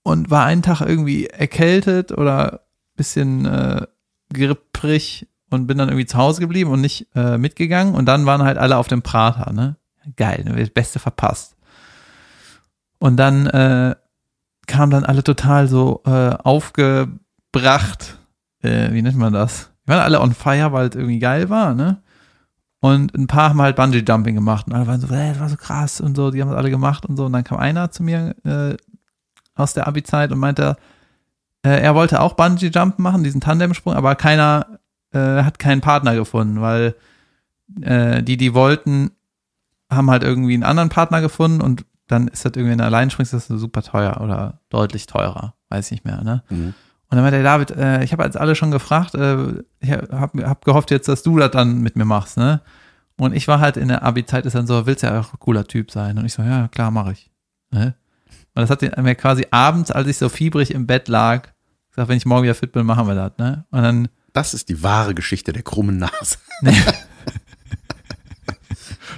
und war einen Tag irgendwie erkältet oder bisschen äh, gripprig und bin dann irgendwie zu Hause geblieben und nicht äh, mitgegangen. Und dann waren halt alle auf dem Prater, ne? Geil, ne? das Beste verpasst. Und dann äh, kamen dann alle total so äh, aufgebracht, äh, wie nennt man das? Die waren alle on fire, weil es irgendwie geil war, ne? Und ein paar haben halt Bungee-Jumping gemacht und alle waren so, äh, das war so krass und so, die haben das alle gemacht und so. Und dann kam einer zu mir äh, aus der Abi-Zeit und meinte, äh, er wollte auch Bungee-Jumpen machen, diesen Tandemsprung, aber keiner äh, hat keinen Partner gefunden, weil äh, die, die wollten, haben halt irgendwie einen anderen Partner gefunden und dann ist das irgendwie, wenn du allein springst, das ist super teuer oder deutlich teurer, weiß ich nicht mehr, ne? Mhm. Und dann meinte der David, äh, ich habe jetzt alle schon gefragt, äh, ich habe hab gehofft jetzt, dass du das dann mit mir machst, ne? Und ich war halt in der Abi-Zeit, ist dann so, willst ja auch ein cooler Typ sein. Und ich so, ja, klar, mache ich. Ne? Und das hat mir quasi abends, als ich so fiebrig im Bett lag, gesagt, wenn ich morgen wieder fit bin, machen wir das, ne? Und dann, Das ist die wahre Geschichte der krummen Nase.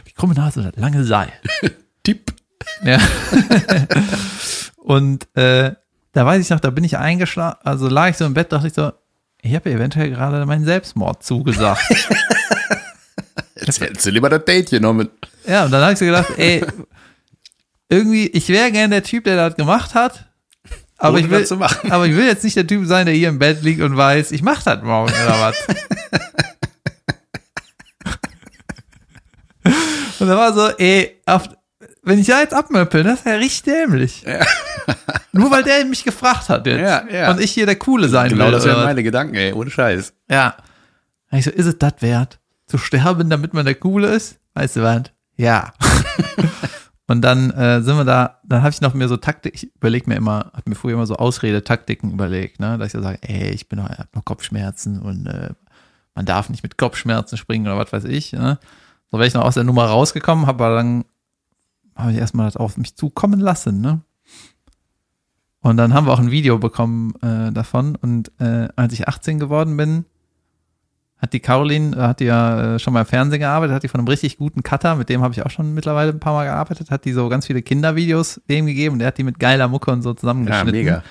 die krumme Nase, das lange Seil. Tipp. Ja. und äh, da weiß ich noch, da bin ich eingeschlafen, also lag ich so im Bett, dachte ich so, ich habe eventuell gerade meinen Selbstmord zugesagt. Jetzt hättest du lieber das Date genommen. ja, und dann habe ich so gedacht, ey, irgendwie, ich wäre gern der Typ, der das gemacht hat, aber ich, will, aber ich will jetzt nicht der Typ sein, der hier im Bett liegt und weiß, ich mach das morgen oder was. und da war so, ey, auf, wenn ich da jetzt abmöppel, das ist ja richtig dämlich. Nur weil der mich gefragt hat jetzt. Ja, ja. Und ich hier der Coole sein Genau will. das oder wären meine Gedanken, ey, ohne Scheiß. Ja. Ich so, ist es das wert? Zu sterben, damit man der Coole ist? Weißt du was? Ja. und dann äh, sind wir da, dann habe ich noch mir so Taktik, ich überlege mir immer, habe mir früher immer so Ausrede-Taktiken überlegt, ne? Dass ich so sage, ey, ich bin noch, ich hab noch Kopfschmerzen und äh, man darf nicht mit Kopfschmerzen springen oder was weiß ich. Ne? So wäre ich noch aus der Nummer rausgekommen, habe aber dann habe ich erstmal das auf mich zukommen lassen, ne? Und dann haben wir auch ein Video bekommen äh, davon. Und äh, als ich 18 geworden bin, hat die Caroline, äh, hat die ja äh, schon mal im Fernsehen gearbeitet, hat die von einem richtig guten Cutter, mit dem habe ich auch schon mittlerweile ein paar Mal gearbeitet, hat die so ganz viele Kindervideos dem gegeben. Der hat die mit geiler Mucke und so Ja, zusammengeschnitten. mega.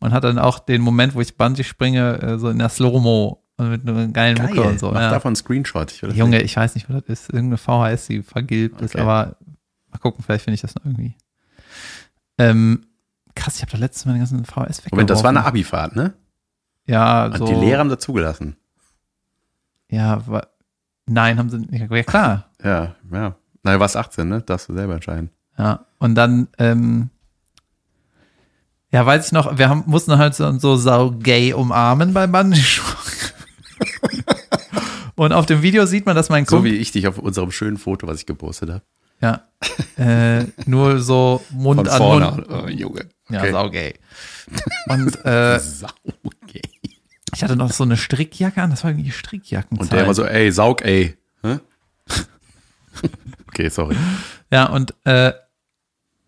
Und hat dann auch den Moment, wo ich Bungee springe, äh, so in der Slow-Mo und mit einer geilen Geil. Mucke und so. Mach Ja. davon einen Screenshot. Ich Junge, sehen. ich weiß nicht, was das ist. Irgendeine VHS, die vergilbt ist, Okay. aber mal gucken, vielleicht finde ich das noch irgendwie. Ähm, krass, ich habe da letztes Mal den ganzen VHS weggeworfen. Moment, das war eine Abifahrt, ne? Ja, Und so. die Lehrer haben dazugelassen. Ja, wa- nein, haben sie nicht. Ja, klar. Ja, ja. Na, du warst 18, ne? Darfst du selber entscheiden. Ja, und dann, ähm, ja, weiß ich noch, wir haben, mussten halt so, so saugay umarmen beim bungee Und auf dem Video sieht man, dass mein So Kumpel, wie ich dich auf unserem schönen Foto, was ich gepostet habe. Ja, äh, nur so Mund Von an vorne. Mund. Oh, Junge. Ja, Okay. saugay. Und äh, Sau, okay. ich hatte noch so eine Strickjacke an, das war irgendwie Strickjacken. Und der immer so, ey, saug, ey. Okay, sorry. Ja, und äh,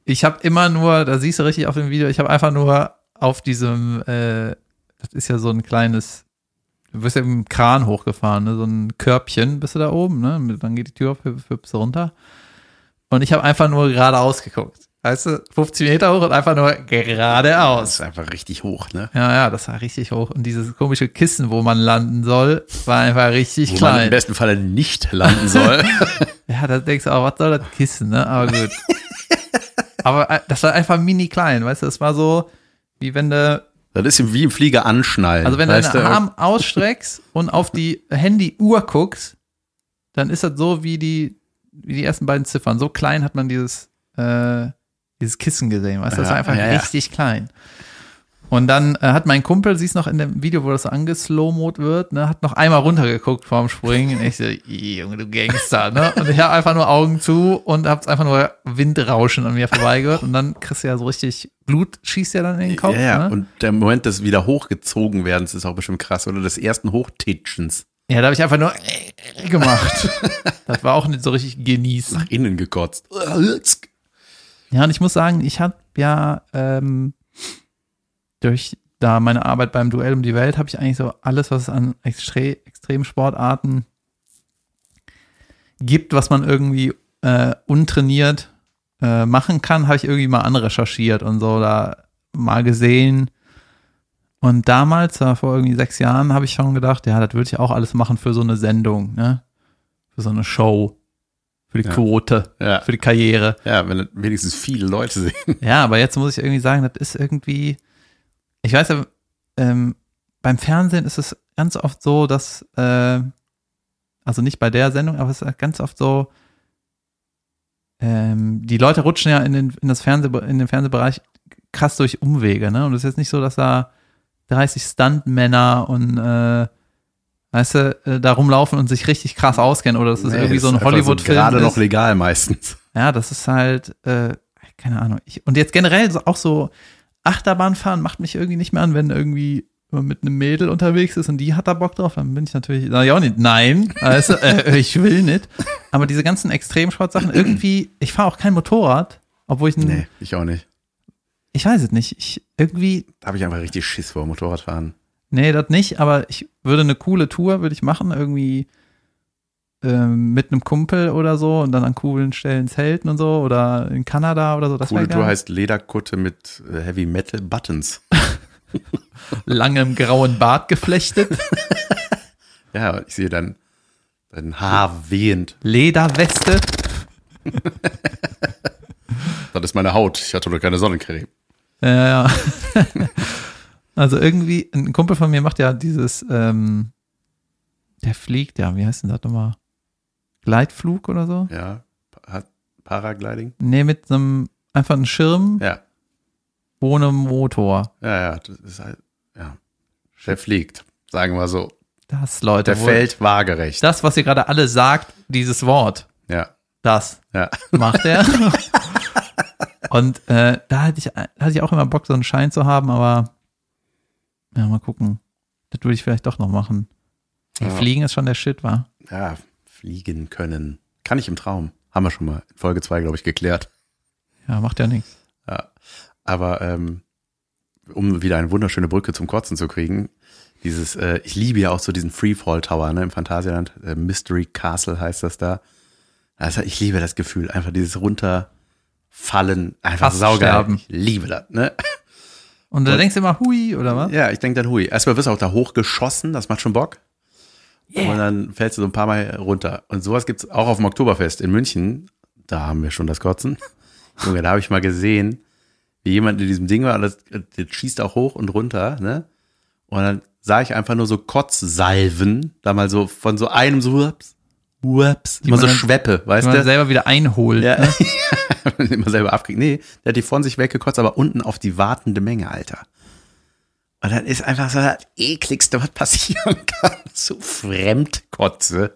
ich habe immer nur, da siehst du richtig auf dem Video, ich habe einfach nur auf diesem, äh, das ist ja so ein kleines, du wirst ja im Kran hochgefahren, ne? so ein Körbchen bist du da oben, ne? Dann geht die Tür auf, hüpfst du runter. Und ich habe einfach nur geradeaus geguckt. Weißt du, 50 Meter hoch und einfach nur Das geradeaus. ist einfach richtig hoch, ne? Ja, ja, das war richtig hoch. Und dieses komische Kissen, wo man landen soll, war einfach richtig Wo man im klein. besten Falle nicht landen soll. Ja, da denkst du auch, was soll das Kissen, ne? Aber gut. Aber äh, das war einfach mini klein, weißt du? Das war so, wie wenn du, das ist wie im Flieger anschnallen. also wenn du deinen? Arm ausstreckst und auf die Handy-Uhr guckst, dann ist das so wie die, wie die ersten beiden Ziffern. So klein hat man dieses, äh, dieses Kissen gesehen, weißt du? Das war einfach ja, ja. richtig klein. Und dann äh, hat mein Kumpel, siehst noch in dem Video, wo das so angeslowmot wird, ne, hat noch einmal runtergeguckt vorm Springen. Und ich so, "Ih, Junge, du Gangster, ne? Und ich habe einfach nur Augen zu und hab's einfach nur Windrauschen an mir vorbeigehört. Und dann kriegst du ja so richtig, Blut schießt ja dann in den Kopf. ja, ja. ne? Und der Moment des wieder hochgezogen werdens ist auch bestimmt krass. Oder des ersten Hochtitschens. Ja, da habe ich einfach nur gemacht. das war auch nicht so richtig genießen. Nach innen gekotzt. Ja, und ich muss sagen, ich habe ja ähm, durch da meine Arbeit beim Duell um die Welt, habe ich eigentlich so alles, was es an Extre Extremsportarten gibt, was man irgendwie äh, untrainiert äh, machen kann, habe ich irgendwie mal anrecherchiert und so da mal gesehen. Und damals, äh, vor irgendwie sechs Jahren, habe ich schon gedacht, ja, das würde ich auch alles machen für so eine Sendung, ne? Für so eine Show, für die Ja. Quote, Ja. für die Karriere. Ja, wenn wenigstens viele Leute sehen. Ja, aber jetzt muss ich irgendwie sagen, das ist irgendwie, ich weiß ja, ähm, beim Fernsehen ist es ganz oft so, dass, äh, also nicht bei der Sendung, aber es ist ganz oft so, ähm, die Leute rutschen ja in den, in das Fernseh, in den Fernsehbereich krass durch Umwege, ne? Und es ist jetzt nicht so, dass da 30 Stuntmänner und äh, weißt du, äh, da rumlaufen und sich richtig krass auskennen oder das ist Nee, irgendwie so ein Hollywood-Film. Gerade ist. noch legal meistens. Ja, das ist halt, äh, keine Ahnung. Ich, und jetzt generell so, auch so Achterbahnfahren macht mich irgendwie nicht mehr an, wenn irgendwie man mit einem Mädel unterwegs ist und die hat da Bock drauf, dann bin ich natürlich, sag ich auch nicht, nein, also, äh, ich will nicht. Aber diese ganzen Extremsportsachen, irgendwie, ich fahre auch kein Motorrad, obwohl ich, ein, Nee, ich auch nicht. Ich weiß es nicht, ich irgendwie, Da habe ich einfach richtig Schiss vor Motorradfahren. nee, das nicht, aber ich würde eine coole Tour, würde ich machen, irgendwie ähm, mit einem Kumpel oder so und dann an coolen Stellen zelten und so oder in Kanada oder so. Das Coole Tour heißt Lederkutte mit äh, Heavy Metal Buttons. langem grauen Bart geflechtet, Ja, ich sehe dann dein Haar wehend. Lederweste. Das ist meine Haut. Ich hatte doch keine Sonnencreme. Ja, ja. Also irgendwie, ein Kumpel von mir macht ja dieses, ähm, der fliegt, ja, wie heißt denn das nochmal? Gleitflug oder so? Ja, Pa- Paragliding. Nee, mit einem, einfach einem Schirm Ja, ohne Motor. ja, ja. Das ist halt, ja. Der fliegt, sagen wir so. Das, Leute. Der fällt waagerecht. Das, was ihr gerade alle sagt, dieses Wort, Ja, das ja. macht er. Und äh, da hatte ich, hatte ich auch immer Bock, so einen Schein zu haben, aber ja, mal gucken. Das würde ich vielleicht doch noch machen. Ja. Fliegen ist schon der Shit, war. Ja, fliegen können. Kann ich im Traum. Haben wir schon mal in Folge 2, glaube ich, geklärt. Ja, macht ja nichts. Ja. Aber ähm, um wieder eine wunderschöne Brücke zum Kotzen zu kriegen, dieses, äh, ich liebe ja auch so diesen Freefall Tower, ne, im Phantasialand, äh, Mystery Castle heißt das da. Also ich liebe das Gefühl, einfach dieses runterfallen, einfach Fast saugeil. sterben. Ich liebe das, ne? Und da denkst du immer, hui, oder was? Ja, ich denke dann, hui. Erstmal wirst du auch da hochgeschossen, das macht schon Bock. Und dann fällst du so ein paar Mal runter. Und sowas gibt's auch auf dem Oktoberfest in München. Da haben wir schon das Kotzen. Junge, da habe ich mal gesehen, wie jemand in diesem Ding war, das, das schießt auch hoch und runter, ne? Und dann sah ich einfach nur so Kotzsalven, da mal so von so einem so, ups, ups, immer so Schweppe, weißt du? selber wieder einholt. Ja, Ne? immer selber abkriegt. Nee, der hat die von sich weggekotzt, aber unten auf die wartende Menge, Alter. Und dann ist einfach so das ekligste, was passieren kann. So Fremdkotze.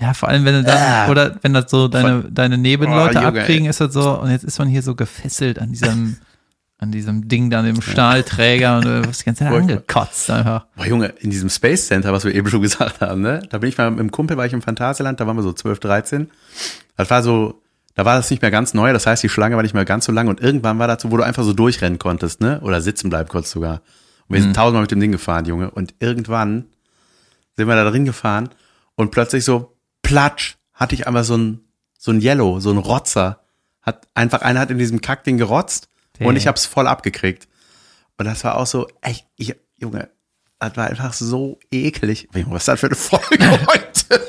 Ja, vor allem, wenn du da, Ah. oder wenn das so deine, deine Nebenleute Oh, Junge, abkriegen, ist das so, und jetzt ist man hier so gefesselt an diesem, an diesem Ding da, dem Stahlträger und du wirst die ganze Zeit angekotzt einfach. Boah, Junge, in diesem Space Center, was wir eben schon gesagt haben, ne? Da bin ich mal mit dem Kumpel, war ich im Phantasialand, da waren wir so 12, 13. Das war so, da war das nicht mehr ganz neu, das heißt, die Schlange war nicht mehr ganz so lang und irgendwann war dazu, wo du einfach so durchrennen konntest, ne? Oder sitzen bleiben konntest sogar. Und wir sind tausendmal mit dem Ding gefahren, Junge. Und irgendwann sind wir da drin gefahren und plötzlich so, platsch, hatte ich einfach so ein, so ein Yellow, so ein Rotzer. Hat, einfach einer hat in diesem Kackding gerotzt und Damn. ich hab's voll abgekriegt. Und das war auch so, ey, ich, Junge, das war einfach so eklig. Junge, Was ist das für eine Folge heute?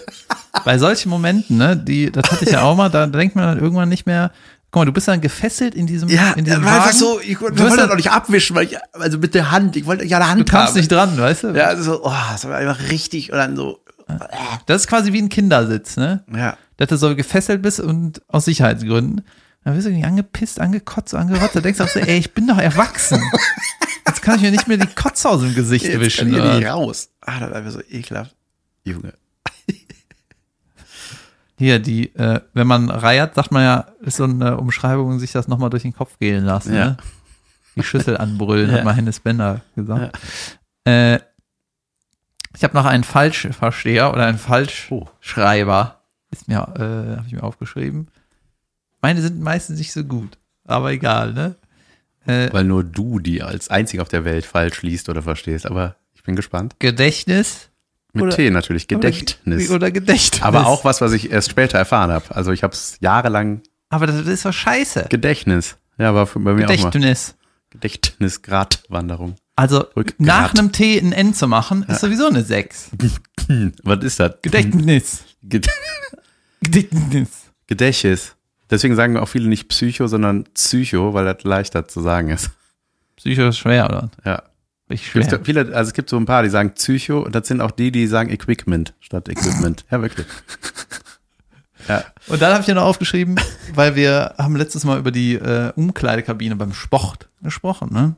Bei solchen Momenten, ne, die, das hatte ich ja auch mal, da denkt man dann irgendwann nicht mehr, guck mal, du bist dann gefesselt in diesem, Ja, in diesem war einfach Wagen. so, ich Du wollte das doch nicht abwischen, weil ich, also mit der Hand, ich wollte ja Du Hand kamst haben. nicht dran, weißt du? Ja, also so, oh, das war einfach richtig und dann so, Das ist quasi wie ein Kindersitz, ne? ja. dass du so gefesselt bist und aus Sicherheitsgründen. Dann wirst du nicht angepisst, angekotzt, angerotzt. Da denkst du auch so, ey, ich bin doch erwachsen. Jetzt kann ich mir nicht mehr die Kotze aus dem Gesicht Jetzt wischen. kann ich nicht raus. Ah, das war einfach so ekelhaft. Junge. Hier, die, äh, wenn man reiert, sagt man ja, ist so eine Umschreibung, sich das nochmal durch den Kopf gehen lassen. Ja. Ne? Die Schüssel anbrüllen, Ja. hat mal Hennes Bender gesagt. Äh, ich habe noch einen Falschversteher oder einen Falschschreiber. Ist mir, äh, habe ich mir aufgeschrieben. Meine sind meistens nicht so gut, aber egal, ne? Äh, Weil nur du die als einzig auf der Welt falsch liest oder verstehst. Aber ich bin gespannt. Gedächtnis Mit Oder- T natürlich. Gedächtnis. oder Gedächtnis. Aber auch was, was ich erst später erfahren habe. Also ich habe es jahrelang Aber das ist doch scheiße. Gedächtnis. Ja, war für, bei mir auch mal. Gedächtnis. Gedächtnisgradwanderung. Also Rückgrat. nach einem T ein N zu machen, ist sowieso eine 6. Hm, was ist das? Gedächtnis. Ged Gedächtnis. Gedächtnis. Deswegen sagen auch viele nicht Psycho, sondern Psycho, weil das leichter zu sagen ist. Psycho ist schwer, oder? Ja. Gibt's schwer. viele, also es gibt so ein paar, die sagen Psycho und das sind auch die, die sagen Equipment statt Equipment. Ja, wirklich. Ja. Und dann habe ich ja noch aufgeschrieben, weil wir haben letztes Mal über die äh, Umkleidekabine beim Sport gesprochen, ne?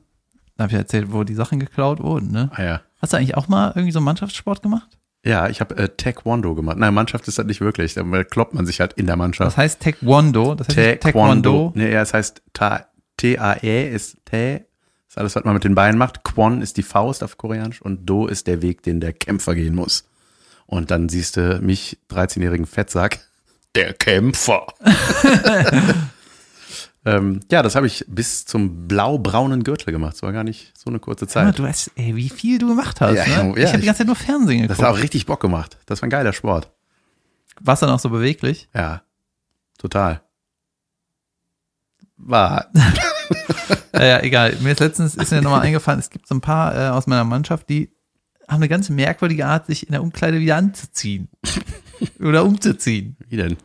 Da habe ich erzählt, wo die Sachen geklaut wurden, ne? Ah, ja. Hast du eigentlich auch mal irgendwie so Mannschaftssport gemacht? Ja, ich habe äh, Taekwondo gemacht. Nein, Mannschaft ist das nicht wirklich. Da kloppt man sich halt in der Das Mannschaft. heißt Taekwondo. Das heißt nicht Taekwondo. Nee, ja, es heißt Ta- T-A-E ist Tae. Ist alles, was man mit den Beinen macht. Kwon ist die Faust auf Koreanisch und Do ist der Weg, den der Kämpfer gehen muss. Und dann siehst du mich, 13-jährigen Fettsack, der Kämpfer. ähm, ja, das habe ich bis zum blau-braunen Gürtel gemacht. Das war gar nicht so eine kurze Sag mal, Zeit. du hast, ey, wie viel du gemacht hast, Ja, ne? ja, ich habe die ganze Zeit nur Fernsehen Das geguckt. hat auch richtig Bock gemacht. Das war ein geiler Sport. Warst du dann auch so beweglich? Ja, total. War. Ja, ja, egal. Mir ist letztens ist mir nochmal eingefallen, es gibt so ein paar äh, aus meiner Mannschaft, die haben eine ganz merkwürdige Art, sich in der Umkleide wieder anzuziehen. Oder umzuziehen. Wie denn?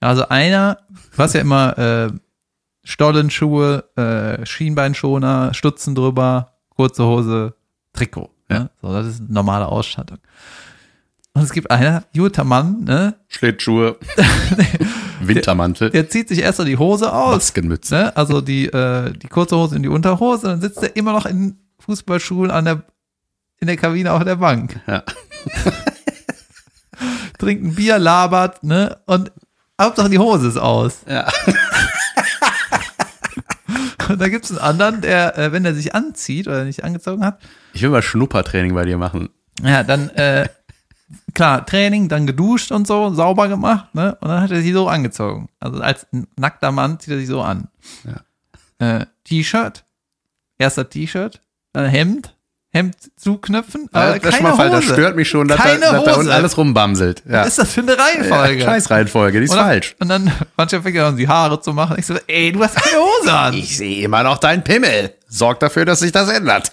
Also einer, du hast ja immer äh, Stollenschuhe, äh, Schienbeinschoner, Stutzen drüber, kurze Hose, Trikot. Ne? So, das ist normale Ausstattung. Und es gibt einer, guter Mann, ne? Schlittschuhe, Wintermantel, Der zieht sich erst so die Hose aus. Maskenmütze. Ne? Also die, äh, die kurze Hose in die Unterhose, dann sitzt er immer noch in Fußballschuhen an der, in der Kabine auf der Bank. Ja. Trinkt ein Bier, labert, ne? Und Hauptsache die Hose ist aus. Ja. Und da gibt es einen anderen, der, äh, wenn er sich anzieht oder nicht angezogen hat, Ich will mal Schnuppertraining bei dir machen. ja, dann äh, klar, Training, dann geduscht und so, sauber gemacht, ne? Und dann hat er sie so angezogen. Also als nackter Mann zieht er sich so an. Äh, T-Shirt, erster T-Shirt, dann Hemd, Hemd zuknöpfen, aber das, ist schon keine Hose. das stört mich schon, dass, Keine da, dass da Hose. unten alles rumbamselt. Ja. Was ist das für eine Reihenfolge? Ja, Scheißreihenfolge, die ist und dann, falsch. Und dann manche fängt an, die Haare zu machen. Ich so, ey, du hast keine Hose an. Ich sehe immer noch deinen Pimmel. Sorg dafür, dass sich das ändert.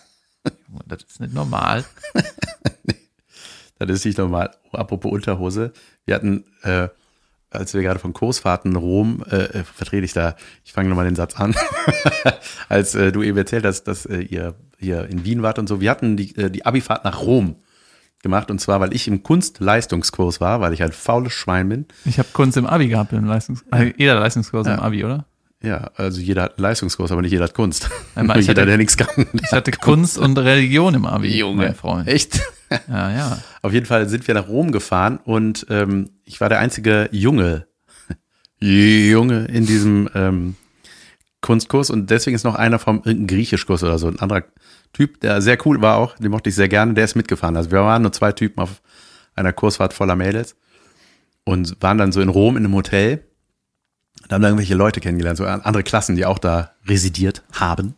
das ist nicht normal. Das ist nicht normal. Oh, apropos Unterhose. Wir hatten, äh, als wir gerade von Kursfahrten Rom, äh, äh, vertrete ich da, ich fange nochmal den Satz an, als äh, du eben erzählt hast, dass äh, ihr hier in Wien wart und so. Wir hatten die, äh, die Abifahrt nach Rom gemacht und zwar, weil ich im Kunstleistungskurs war, weil ich ein faules Schwein bin. Ich habe Kunst im Abi gehabt, im Leistungs also jeder Leistungskurs im Abi, oder? Ja, also jeder hat einen Leistungskurs, aber nicht jeder hat Kunst. Einmal, jeder, hatte- der nichts kann. Ich hatte Kunst und Religion im Abi, mein Freund. Echt? Ja, ja. Auf jeden Fall sind wir nach Rom gefahren und ähm, ich war der einzige Junge, Junge in diesem ähm, Kunstkurs und deswegen ist noch einer vom irgendein Griechischkurs oder so, ein anderer Typ, der sehr cool war auch, den mochte ich sehr gerne, der ist mitgefahren. Also wir waren nur zwei Typen auf einer Kursfahrt voller Mädels und waren dann so in Rom in einem Hotel und haben da irgendwelche Leute kennengelernt, so andere Klassen, die auch da residiert haben.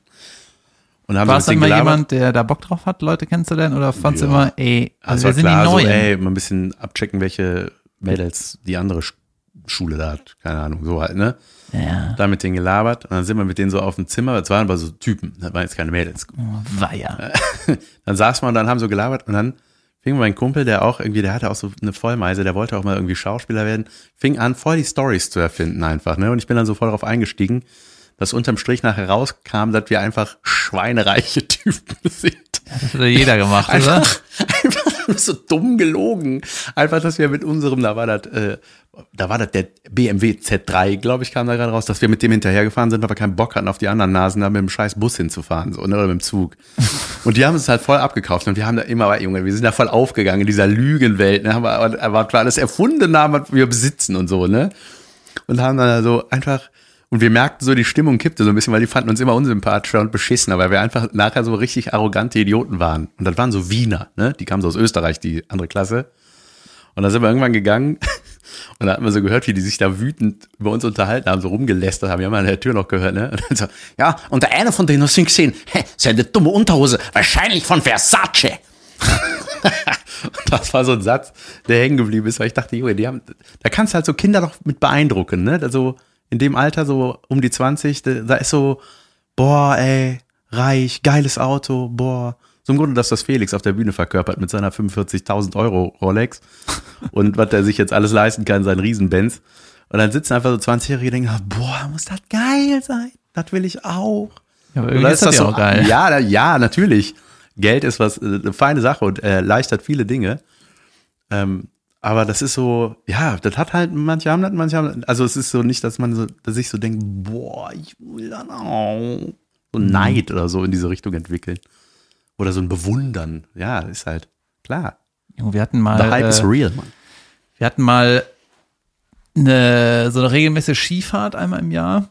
Und haben War es gelabert. jemand, der da Bock drauf hat, Leute kennenzulernen? Oder fandst du Ja. immer, ey, also Also wir sind klar, die Neuen? So, ey, mal ein bisschen abchecken, welche Mädels die andere Sch Schule da hat. Keine Ahnung, so halt, ne? ja, Da mit denen gelabert und dann sind wir mit denen so auf dem Zimmer, das waren aber so Typen, das waren jetzt keine Mädels. war ja. Dann saßen wir und dann haben so gelabert und dann fing mein Kumpel, der auch irgendwie, der hatte auch so eine Vollmeise, der wollte auch mal irgendwie Schauspieler werden, fing an, voll die Stories zu erfinden einfach, ne? Und ich bin dann so voll darauf eingestiegen, dass unterm Strich nachher rauskam, dass wir einfach schweinereiche Typen sind. Das hat ja jeder gemacht, oder? Einfach, einfach so dumm gelogen. Einfach, dass wir mit unserem, da war das, äh, da war das der BMW Z3, glaube ich, kam da gerade raus, dass wir mit dem hinterhergefahren sind, aber keinen Bock hatten, auf die anderen Nasen da mit dem scheiß Bus hinzufahren, so, ne, oder mit dem Zug. Und die haben es halt voll abgekauft und wir haben da immer, Junge, wir sind da voll aufgegangen in dieser Lügenwelt, ne, haben wir, aber, aber alles erfundene Namen, was wir besitzen und so, ne. Und haben dann so einfach, und wir merkten so, die Stimmung kippte so ein bisschen, weil die fanden uns immer unsympathischer und beschissener, weil wir einfach nachher so richtig arrogante Idioten waren. Und das waren so Wiener, ne? Die kamen so aus Österreich, die andere Klasse. Und dann sind wir irgendwann gegangen und da hatten wir so gehört, wie die sich da wütend über uns unterhalten haben, so rumgelästert haben. Wir haben an der Tür noch gehört, ne? Und dann so, ja, und der eine von denen hast du gesehen, hä, seine dumme Unterhose, wahrscheinlich von Versace. Das war so ein Satz, der hängen geblieben ist, weil ich dachte, Junge, die haben, da kannst du halt so Kinder doch mit beeindrucken, ne? Also in dem Alter, so um die 20, da, ist so, boah, ey, reich, geiles Auto, boah. So im Grunde, dass das Felix auf der Bühne verkörpert mit seiner 45.000 Euro Rolex und was er sich jetzt alles leisten kann, sein Riesenbenz. Und dann sitzen einfach so 20-Jährige und denken, boah, muss das geil sein. Das will ich auch. Ja, aber irgendwie ist das ja auch geil. Ja, ja, natürlich. Geld ist was, äh, eine feine Sache und erleichtert viele Dinge. Ähm, aber das ist so, ja, das hat halt, manche haben das, manche haben das, also es ist so nicht, dass man so, dass sich so denkt, boah, ich will dann auch. So Mhm. Neid oder so in diese Richtung entwickeln. Oder so ein Bewundern. Ja, ist halt, klar. Wir hatten mal, The hype is äh, real, man. wir hatten mal eine, so eine regelmäßige Skifahrt einmal im Jahr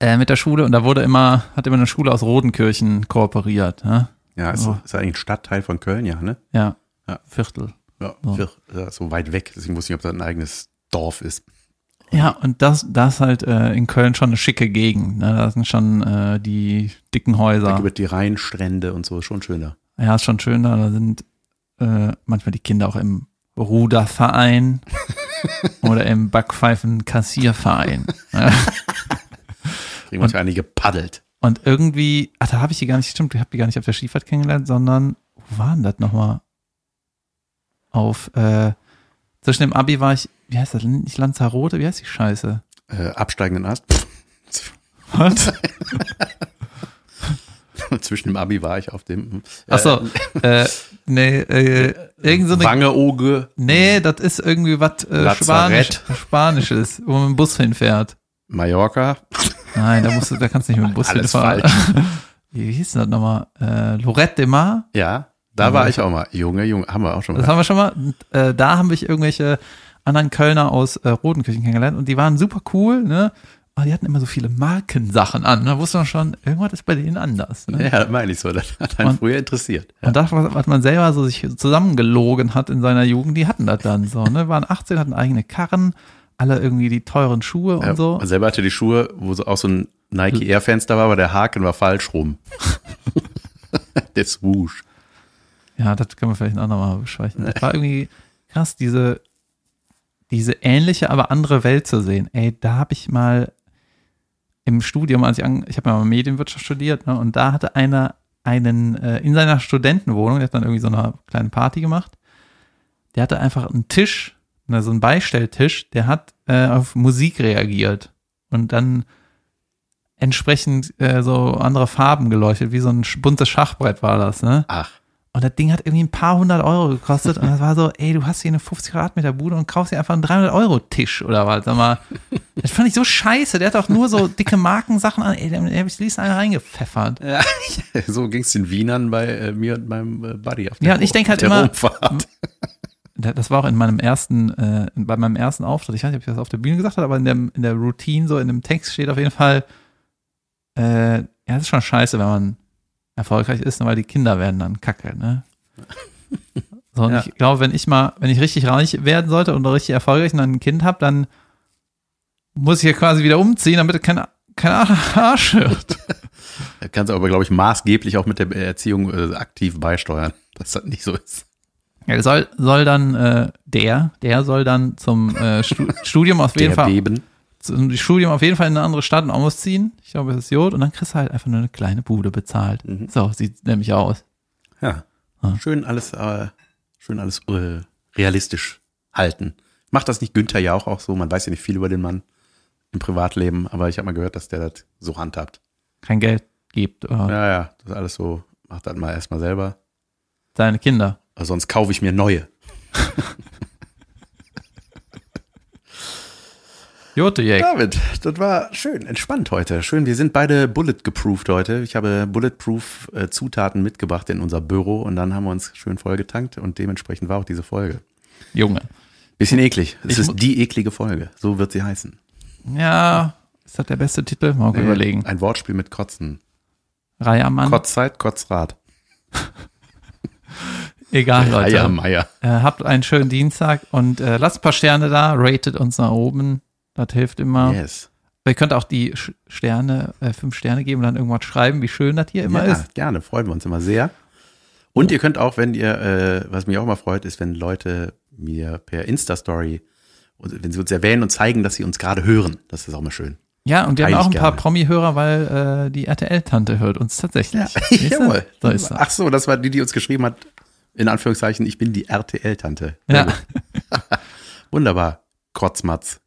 äh, mit der Schule und da wurde immer, hat immer eine Schule aus Rodenkirchen kooperiert. Ne? Ja, ist, Oh. ist eigentlich ein Stadtteil von Köln, ja, ne? Ja, Ja. Viertel. Ja, So. ja, so weit weg. Deswegen wusste ich nicht, ob das ein eigenes Dorf ist. Ja, und das, das ist halt äh, in Köln schon eine schicke Gegend. Ne? Da sind schon äh, die dicken Häuser. Über die Rheinstrände und so, schon schöner. Ja, ist schon schön da. Da sind äh, manchmal die Kinder auch im Ruderverein oder im Backpfeifen-Kassierverein. Ja. Kriegen manchmal einige paddelt. Und irgendwie, ach, da habe ich die gar nicht, stimmt, ich habe die gar nicht auf der Skifahrt kennengelernt, sondern, wo war denn das nochmal? Auf, äh, zwischen dem Abi war ich, wie heißt das, nicht Lanzarote, wie heißt die Scheiße? Äh, absteigenden Ast. Was? Zwischen dem Abi war ich auf dem. Ach so, äh, nee, äh, irgend so eine, Wangeoge, nee, das ist irgendwie was äh. Spanisch, Spanisches, wo man mit dem Bus hinfährt. Mallorca. Nein, da musst du, da kannst du nicht mit dem Bus Alles hinfahren. Wie hieß denn das nochmal? Äh, Lorette de Mar? Ja, da war ich auch mal. Junge, Junge, haben wir auch schon Das mal. haben wir schon mal. Und, äh, da haben wir irgendwelche anderen Kölner aus äh, Rodenkirchen kennengelernt und die waren super cool, ne? aber die hatten immer so viele Markensachen an. Da wusste man schon, irgendwas ist bei denen anders. Ne? Ja, das meine ich so. Das hat einen Und- früher interessiert. Ja. Und das, was was man selber so sich zusammengelogen hat in seiner Jugend, die hatten das dann so, ne? Waren 18, hatten eigene Karren, alle irgendwie die teuren Schuhe und Ja, so. Man selber hatte die Schuhe, wo so auch so ein Nike Air Fenster war, aber der Haken war falsch rum. der Swoosh. Ja, das können wir vielleicht ein andermal besprechen. Das war irgendwie krass, diese, diese ähnliche, aber andere Welt zu sehen. Ey, da habe ich mal im Studium, als ich an, ich habe ja mal Medienwirtschaft studiert, ne, und da hatte einer einen äh, in seiner Studentenwohnung, der hat dann irgendwie so eine kleine Party gemacht. Der hatte einfach einen Tisch, ne, so einen Beistelltisch, der hat äh, auf Musik reagiert und dann entsprechend äh, so andere Farben geleuchtet, wie so ein buntes Schachbrett war das, ne? Ach, Und das Ding hat irgendwie ein paar hundert Euro gekostet. Und das war so, ey, du hast hier eine 50 Quadratmeter Bude und kaufst dir einfach einen 300 Euro Tisch oder was. Sag mal, das fand ich so scheiße. Der hat auch nur so dicke Markensachen an. Ey, der der hab ich liest einen reingepfeffert. ja, so ging es den Wienern bei äh, mir und meinem äh, Buddy auf Ja, der, und ich denk auf halt immer- Rumfahrt. Da- Das war auch in meinem ersten, äh, bei meinem ersten Auftritt. Ich weiß nicht, ob ich das auf der Bühne gesagt habe, aber in der, in der Routine, so in dem Text steht auf jeden Fall, äh, ja, es ist schon scheiße, wenn man erfolgreich ist, weil die Kinder werden dann kacke, ne? So, und Ja. ich glaube, wenn ich mal, wenn ich richtig reich werden sollte und richtig erfolgreich und dann ein Kind habe, dann muss ich ja quasi wieder umziehen, damit kein, kein Arsch wird. Da kannst du aber, glaube ich, maßgeblich auch mit der Erziehung äh, aktiv beisteuern, dass das nicht so ist. Ja, soll, soll dann, äh, der, der soll dann zum äh, Stu Studium auf jeden Der Fall Beben. Zum Studium auf jeden Fall in eine andere Stadt und ausziehen. Ich glaube, es ist Jod. Und dann kriegst du halt einfach nur eine kleine Bude bezahlt. So sieht nämlich aus. Ja. Ah. Schön alles, äh, schön alles äh, realistisch halten. Macht das nicht Günther ja auch, auch so? Man weiß ja nicht viel über den Mann im Privatleben, aber ich habe mal gehört, dass der das so handhabt. Kein Geld gibt. Oder Ja, ja, das ist alles so, macht das mal erstmal selber. Seine Kinder. Aber sonst kaufe ich mir neue. Jote. David, das war schön, entspannt heute. Schön, wir sind beide bullet-geproofed heute. Ich habe bulletproof äh, Zutaten mitgebracht in unser Büro und dann haben wir uns schön vollgetankt und dementsprechend war auch diese Folge. Junge. Bisschen eklig. Es ist die eklige Folge. So wird sie heißen. Ja, ist das der beste Titel? Mal Nee, überlegen. Ein Wortspiel mit Kotzen. Reiermann. Kotzzeit, Kotzrad. Egal, Leute. Eiermeier. Äh, habt einen schönen Dienstag und äh, lasst ein paar Sterne da. Ratet uns nach oben. Das hilft immer. Yes. Ihr könnt auch die Sterne, äh, fünf Sterne geben und dann irgendwas schreiben, wie schön das hier immer ja, ist. gerne, freuen wir uns immer sehr. Und ihr könnt auch, wenn ihr, äh, was mich auch immer freut, ist, wenn Leute mir per Insta-Story, wenn sie uns erwähnen und zeigen, dass sie uns gerade hören. Das ist auch mal schön. Ja, und wir haben auch ein ich paar gerne. Promi-Hörer, weil äh, die RTL-Tante hört uns tatsächlich. Du? Jawohl. So ist das. Ach so, das war die, die uns geschrieben hat, in Anführungszeichen, ich bin die RTL-Tante. Ja. Wunderbar. Kotzmatz.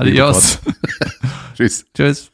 Adios. Tschüss. Tschüss.